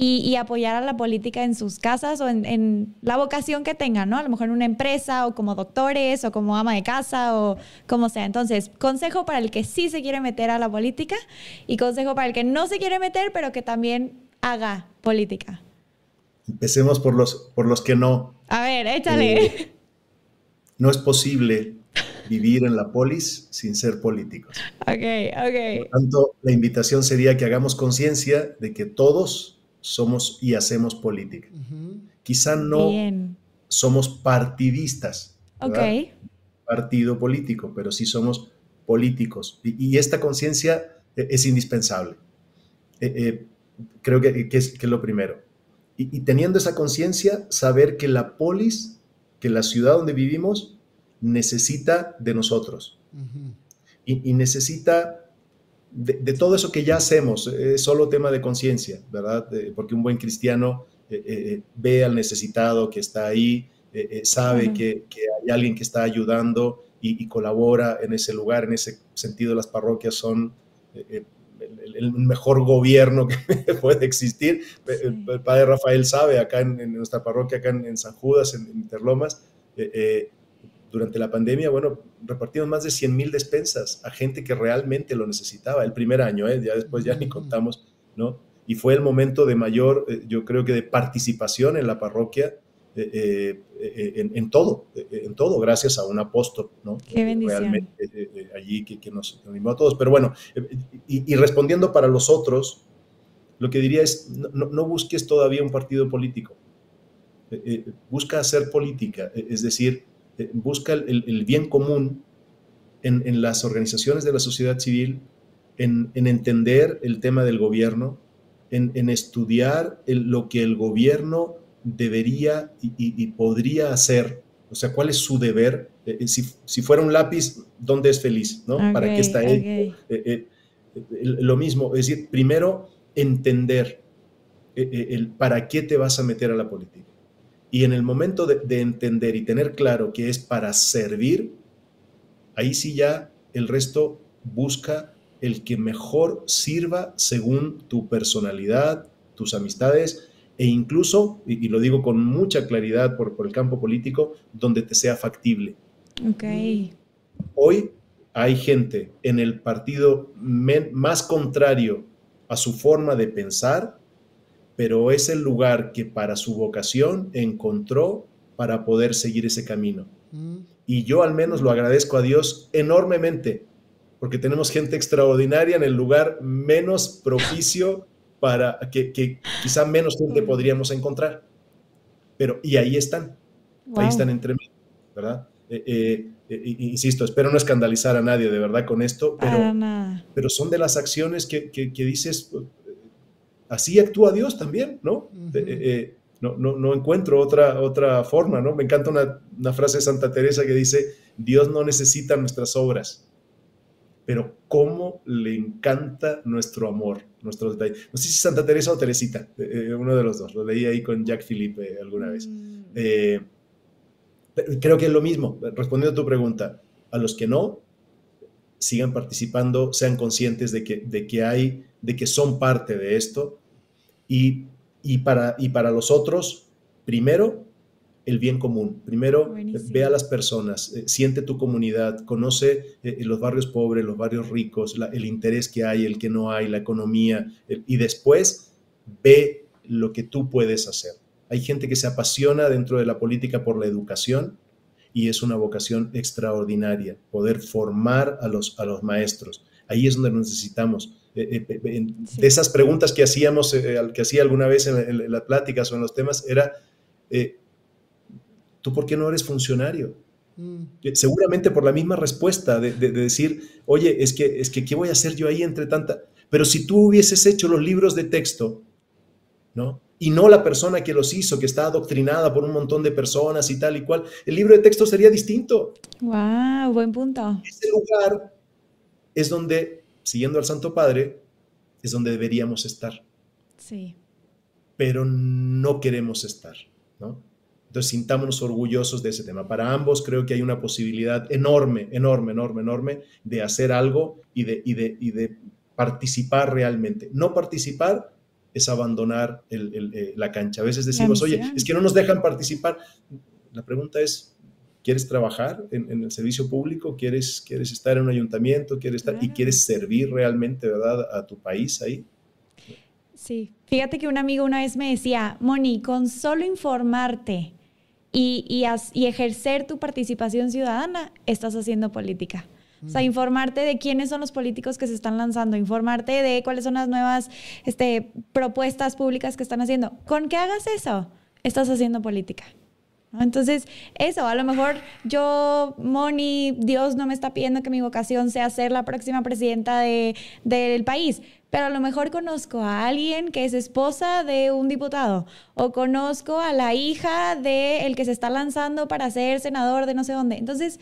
Speaker 3: y, apoyar a la política en sus casas o en, la vocación que tengan, ¿no? A lo mejor en una empresa o como doctores o como ama de casa o como sea. Entonces, consejo para el que sí se quiere meter a la política y consejo para el que no se quiere meter, pero que también haga política.
Speaker 2: Empecemos por los, por los que no.
Speaker 3: A ver, échale. Eh,
Speaker 2: no es posible vivir en la polis sin ser políticos.
Speaker 3: Ok, ok.
Speaker 2: Por tanto, la invitación sería que hagamos conciencia de que todos somos y hacemos política. Quizá no somos partidistas, partido político, pero sí somos políticos. Y, esta conciencia e, es indispensable. E, e, creo que, es, lo primero. Y, teniendo esa conciencia, saber que la polis, que la ciudad donde vivimos, necesita de nosotros. y, necesita de, todo eso que ya hacemos, es solo tema de conciencia, ¿verdad? porque un buen cristiano eh, eh, eh, ve al necesitado que está ahí, sabe que, hay alguien que está ayudando y, colabora en ese lugar. En ese sentido, las parroquias son el, mejor gobierno que puede existir. El, padre Rafael sabe, acá en, nuestra parroquia, acá en, San Judas, en, Interlomas, durante la pandemia, bueno, repartimos más de 100 mil despensas a gente que realmente lo necesitaba el primer año, ¿eh? ya después ya ni contamos, ¿no? Y fue el momento de mayor, eh, yo creo que de participación en la parroquia, eh, en, todo, en todo, gracias a un apóstol, ¿no?
Speaker 3: Qué bendición.
Speaker 2: Realmente allí que, nos animó a todos. Pero bueno, y, respondiendo para los otros, lo que diría es, no, no busques todavía un partido político, busca hacer política, es decir, eh, busca el, bien común en, las organizaciones de la sociedad civil, en, entender el tema del gobierno, en, estudiar lo que el gobierno debería y, podría hacer, o sea, cuál es su deber. Eh, eh, si, fuera un lápiz, ¿dónde es feliz? ¿no? ¿Para qué está él? lo mismo, es decir, primero entender el, para qué te vas a meter a la política. Y en el momento de, entender y tener claro que es para servir, ahí sí ya el resto busca el que mejor sirva según tu personalidad, tus amistades e incluso, y, lo digo con mucha claridad por, el campo político, donde te sea factible.
Speaker 3: Okay.
Speaker 2: Hoy hay gente en el partido más contrario a su forma de pensar, pero es el lugar que para su vocación encontró para poder seguir ese camino. Mm. Y yo al menos lo agradezco a Dios enormemente, porque tenemos gente extraordinaria en el lugar menos propicio para que, quizá menos gente podríamos encontrar. Pero, y ahí están, ahí están entre mí, ¿verdad? Eh, eh, eh, insisto, espero no escandalizar a nadie de verdad con esto, pero, pero son de las acciones que, dices, así actúa Dios también, ¿no? no, no, encuentro otra, otra forma, ¿no? Me encanta una, una frase de Santa Teresa que dice, Dios no necesita nuestras obras, pero cómo le encanta nuestro amor, nuestros detalles. No sé si Santa Teresa o Teresita, eh, eh, uno de los dos, lo leí ahí con Jack Philippe eh, alguna vez. Mm. creo que es lo mismo, respondiendo a tu pregunta, a los que no, sigan participando, sean conscientes de que, de que hay, de que son parte de esto y, y, para, y para los otros, primero, el bien común. Primero, ve a las personas, eh, siente tu comunidad, conoce eh, los barrios pobres, los barrios ricos, el interés que hay, el que no hay, la economía, y después ve lo que tú puedes hacer. Hay gente que se apasiona dentro de la política por la educación y es una vocación extraordinaria, poder formar a los, a los maestros. Ahí es donde necesitamos. Eh, de esas preguntas que hacíamos, que hacía alguna vez en, las pláticas o en los temas, era ¿tú por qué no eres funcionario? Mm. Eh, seguramente por la misma respuesta de, decir, oye, es que, es que, ¿qué voy a hacer yo ahí entre tanta? Pero si tú hubieses hecho los libros de texto, ¿no? Y no la persona que los hizo, que está adoctrinada por un montón de personas y tal y cual, el libro de texto sería distinto.
Speaker 3: ¡Wow! Buen punto.
Speaker 2: Ese lugar es donde, siguiendo al Santo Padre, es donde deberíamos estar.
Speaker 3: Sí.
Speaker 2: Pero no queremos estar, ¿no? Entonces, sintámonos orgullosos de ese tema. Para ambos creo que hay una posibilidad enorme, enorme, enorme, enorme de hacer algo y de, y de, y de participar realmente. No participar es abandonar eh, la cancha. A veces decimos, oye, es que no nos dejan participar. La pregunta es, ¿quieres trabajar en, el servicio público? ¿Quieres, ¿Quieres estar en un ayuntamiento? ¿Quieres estar, ¿Y quieres servir realmente, verdad, a tu país ahí?
Speaker 3: Sí. Fíjate que un amigo una vez me decía, Moni, con solo informarte y, y, ejercer tu participación ciudadana, estás haciendo política. O sea, informarte de quiénes son los políticos que se están lanzando, informarte de cuáles son las nuevas este, propuestas públicas que están haciendo. Con que hagas eso, estás haciendo política. Entonces, eso, a lo mejor yo, Moni, Dios no me está pidiendo que mi vocación sea ser la próxima presidenta de, del país, pero a lo mejor conozco a alguien que es esposa de un diputado o conozco a la hija de el que se está lanzando para ser senador de no sé dónde. Entonces,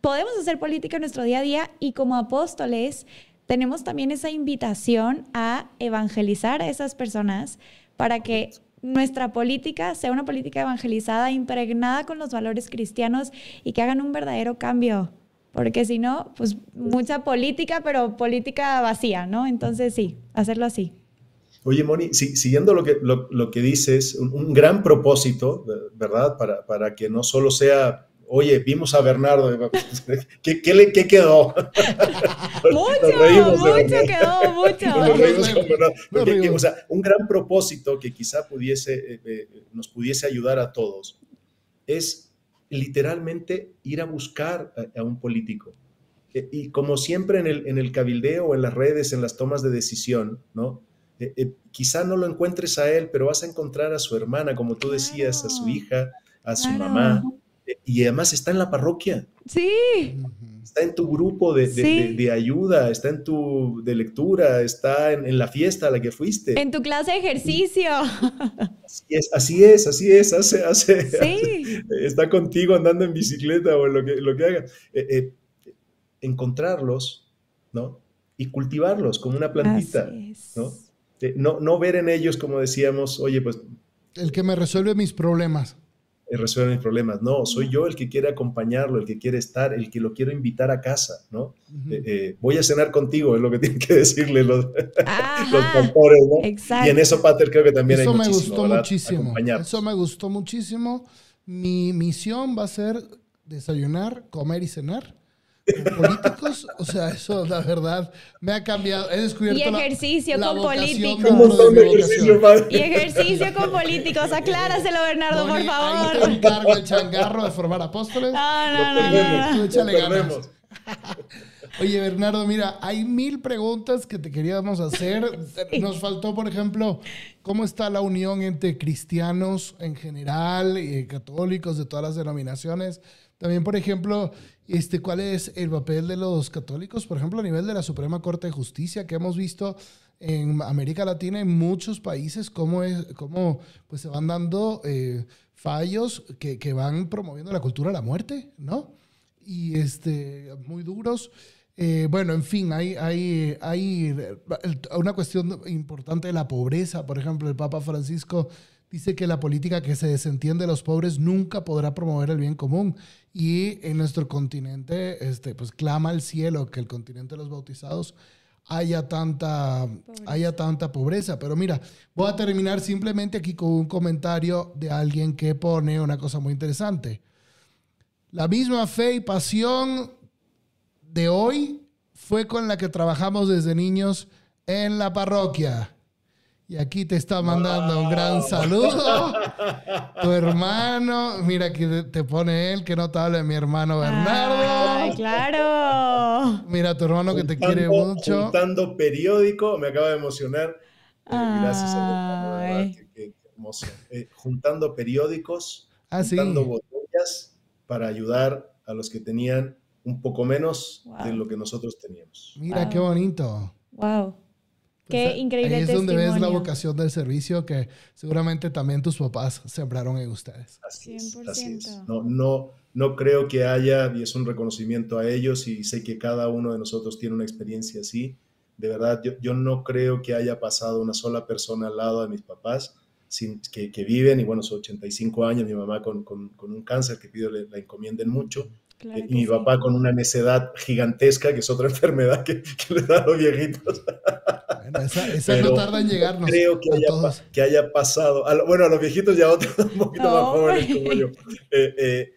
Speaker 3: podemos hacer política en nuestro día a día y como apóstoles tenemos también esa invitación a evangelizar a esas personas para que nuestra política sea una política evangelizada, impregnada con los valores cristianos y que hagan un verdadero cambio. Porque si no, pues mucha política, pero política vacía, ¿no? Entonces sí, hacerlo así.
Speaker 2: Oye, Moni, siguiendo lo que, lo, que dices, un, gran propósito, ¿verdad? Para, para que no solo sea oye, vimos a Bernardo, ¿qué, qué, le, qué quedó?
Speaker 3: mucho, mucho quedó, mucho.
Speaker 2: o sea, un gran propósito que quizá pudiese, eh, eh, nos pudiese ayudar a todos es literalmente ir a buscar a, un político. Eh, y como siempre en el, en el cabildeo, en las redes, en las tomas de decisión, ¿no? quizá no lo encuentres a él, pero vas a encontrar a su hermana, como tú decías, a su hija, a su mamá, y además está en la parroquia.
Speaker 3: Sí.
Speaker 2: Está en tu grupo de, ayuda, está en tu de lectura, está en, la fiesta a la que fuiste.
Speaker 3: En tu clase de ejercicio.
Speaker 2: Así es, así es, así es. Hace, hace, sí. está contigo andando en bicicleta o lo que, lo que haga. Eh, eh, encontrarlos, ¿no? Y cultivarlos como una plantita, ¿no? Eh, ¿no? No ver en ellos, como decíamos, oye, pues...
Speaker 1: El que me resuelve mis problemas.
Speaker 2: Eh, resuelve mis problemas. No, soy yo el que quiere acompañarlo, el que quiere estar, el que lo quiero invitar a casa, ¿no? Eh, voy a cenar contigo, es lo que tienen que decirle los, los ¿no? Exacto. Y en eso, Pater, creo que también
Speaker 1: eso me gustó muchísimo. Eso me gustó muchísimo. Mi misión va a ser desayunar, comer y cenar políticos, o sea, eso la verdad me ha cambiado. He descubierto
Speaker 3: y ejercicio con políticos. y ejercicio con políticos. Acláraselo, Bernardo, por favor.
Speaker 1: Ahí te encargo el changarro de formar apóstoles.
Speaker 3: Ah, no, no,
Speaker 1: no, Oye, Bernardo, mira, hay mil preguntas que te queríamos hacer. Nos faltó, por ejemplo, cómo está la unión entre cristianos en general y católicos de todas las denominaciones. También, por ejemplo, este, ¿cuál es el papel de los católicos, por ejemplo, a nivel de la Suprema Corte de Justicia, que hemos visto en América Latina, en muchos países, cómo, es, cómo pues, se van dando eh, fallos que, que, van promoviendo la cultura de la muerte, ¿no? Y este, muy duros. Eh, bueno, en fin, hay, hay, hay una cuestión importante de la pobreza. Por ejemplo, el Papa Francisco dice que la política que se desentiende de los pobres nunca podrá promover el bien común. Y en nuestro continente, este, pues clama al cielo que el continente de los bautizados haya tanta, pobreza. haya tanta pobreza. Pero mira, voy a terminar simplemente aquí con un comentario de alguien que pone una cosa muy interesante. La misma fe y pasión de hoy fue con la que trabajamos desde niños en la parroquia. Y aquí te está mandando un gran saludo. tu hermano, mira que te pone él, que notable mi hermano Bernardo.
Speaker 3: Ay, claro.
Speaker 1: Mira tu hermano que te quiere mucho.
Speaker 2: Juntando periódico, me acaba de emocionar. Eh, gracias a qué, emoción. Eh, juntando periódicos, ah, juntando botellas para ayudar a los que tenían un poco menos de lo que nosotros teníamos.
Speaker 1: Mira qué bonito.
Speaker 3: Wow. Qué pues, increíble
Speaker 1: Ahí
Speaker 3: es
Speaker 1: donde ves la vocación del servicio que seguramente también tus papás sembraron en ustedes.
Speaker 2: Así es, así es. No, no, no creo que haya, y es un reconocimiento a ellos, y sé que cada uno de nosotros tiene una experiencia así. De verdad, yo, yo no creo que haya pasado una sola persona al lado de mis papás sin, que, que viven, y bueno, son 85 años, mi mamá con, con, con un cáncer que pido le, la encomienden mucho. Y mi papá con una necedad gigantesca, que es otra enfermedad que, que le da a los viejitos
Speaker 1: esa, no tarda en llegarnos.
Speaker 2: Creo que, haya, que haya pasado. bueno, a los viejitos ya otros un poquito más jóvenes como yo. Eh, eh,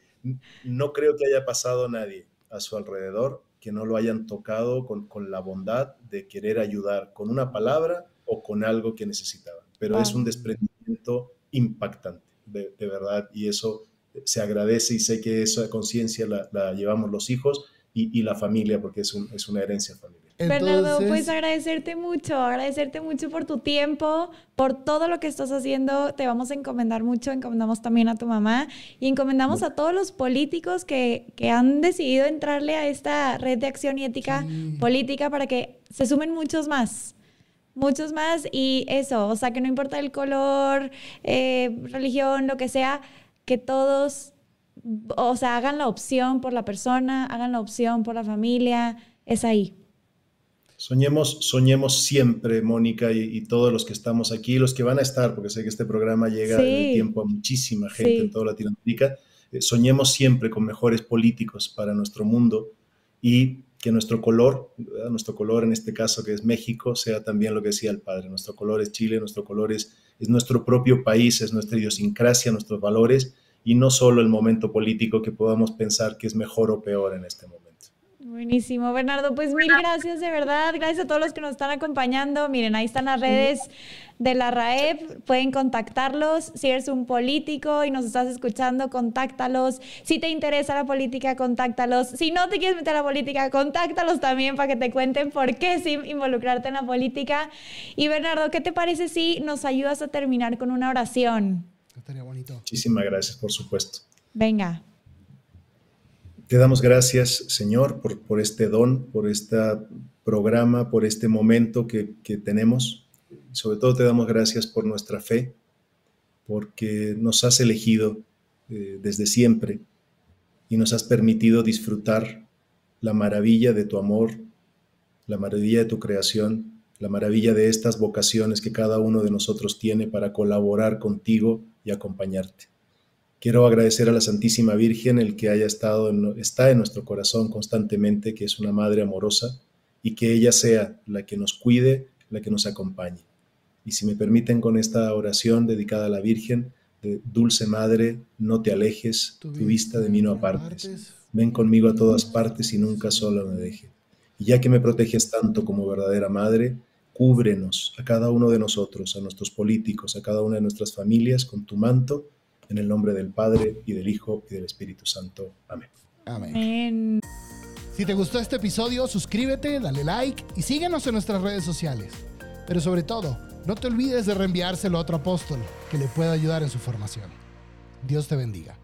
Speaker 2: no creo que haya pasado nadie a su alrededor que no lo hayan tocado con, con la bondad de querer ayudar con una palabra o con algo que necesitaban. Pero es un desprendimiento impactante, de, de, verdad, y eso se agradece y sé que esa conciencia la, la, llevamos los hijos y, y la familia, porque es, un, es una herencia familiar.
Speaker 3: Bernardo, pues agradecerte mucho, agradecerte mucho por tu tiempo, por todo lo que estás haciendo. Te vamos a encomendar mucho, encomendamos también a tu mamá y encomendamos a todos los políticos que, que han decidido entrarle a esta red de acción y ética política para que se sumen muchos más. Muchos más y eso, o sea, que no importa el color, eh, religión, lo que sea, que todos, o sea, hagan la opción por la persona, hagan la opción por la familia, es ahí.
Speaker 2: Soñemos, soñemos siempre, Mónica, y, todos los que estamos aquí, los que van a estar, porque sé que este programa llega en el tiempo a muchísima gente en toda Latinoamérica, eh, soñemos siempre con mejores políticos para nuestro mundo y que nuestro color, nuestro color en este caso que es México, sea también lo que decía el padre. Nuestro color es Chile, nuestro color es, es nuestro propio país, es nuestra idiosincrasia, nuestros valores y no solo el momento político que podamos pensar que es mejor o peor en este momento.
Speaker 3: Buenísimo, Bernardo. Pues mil gracias de verdad. Gracias a todos los que nos están acompañando. Miren, ahí están las redes de la RAEP. Pueden contactarlos. Si eres un político y nos estás escuchando, contáctalos. Si te interesa la política, contáctalos. Si no te quieres meter a la política, contáctalos también para que te cuenten por qué sí involucrarte en la política. Y Bernardo, ¿qué te parece si nos ayudas a terminar con una oración?
Speaker 1: Estaría bonito.
Speaker 2: Muchísimas gracias, por supuesto.
Speaker 3: Venga.
Speaker 2: Te damos gracias, Señor, por, por este don, por este programa, por este momento que, que tenemos. Sobre todo te damos gracias por nuestra fe, porque nos has elegido eh, desde siempre y nos has permitido disfrutar la maravilla de tu amor, la maravilla de tu creación, la maravilla de estas vocaciones que cada uno de nosotros tiene para colaborar contigo y acompañarte. Quiero agradecer a la Santísima Virgen el que haya estado está en nuestro corazón constantemente, que es una madre amorosa y que ella sea la que nos cuide, la que nos acompañe. Y si me permiten con esta oración dedicada a la Virgen, de Dulce Madre, no te alejes, tu vista de mí no apartes. Ven conmigo a todas partes y nunca sola me deje. Y ya que me proteges tanto como verdadera Madre, cúbrenos a cada uno de nosotros, a nuestros políticos, a cada una de nuestras familias con tu manto en el nombre del Padre y del Hijo y del Espíritu Santo. Amén.
Speaker 1: Amén. Si te gustó este episodio, suscríbete, dale like y síguenos en nuestras redes sociales. Pero sobre todo, no te olvides de reenviárselo a otro apóstol que le pueda ayudar en su formación. Dios te bendiga.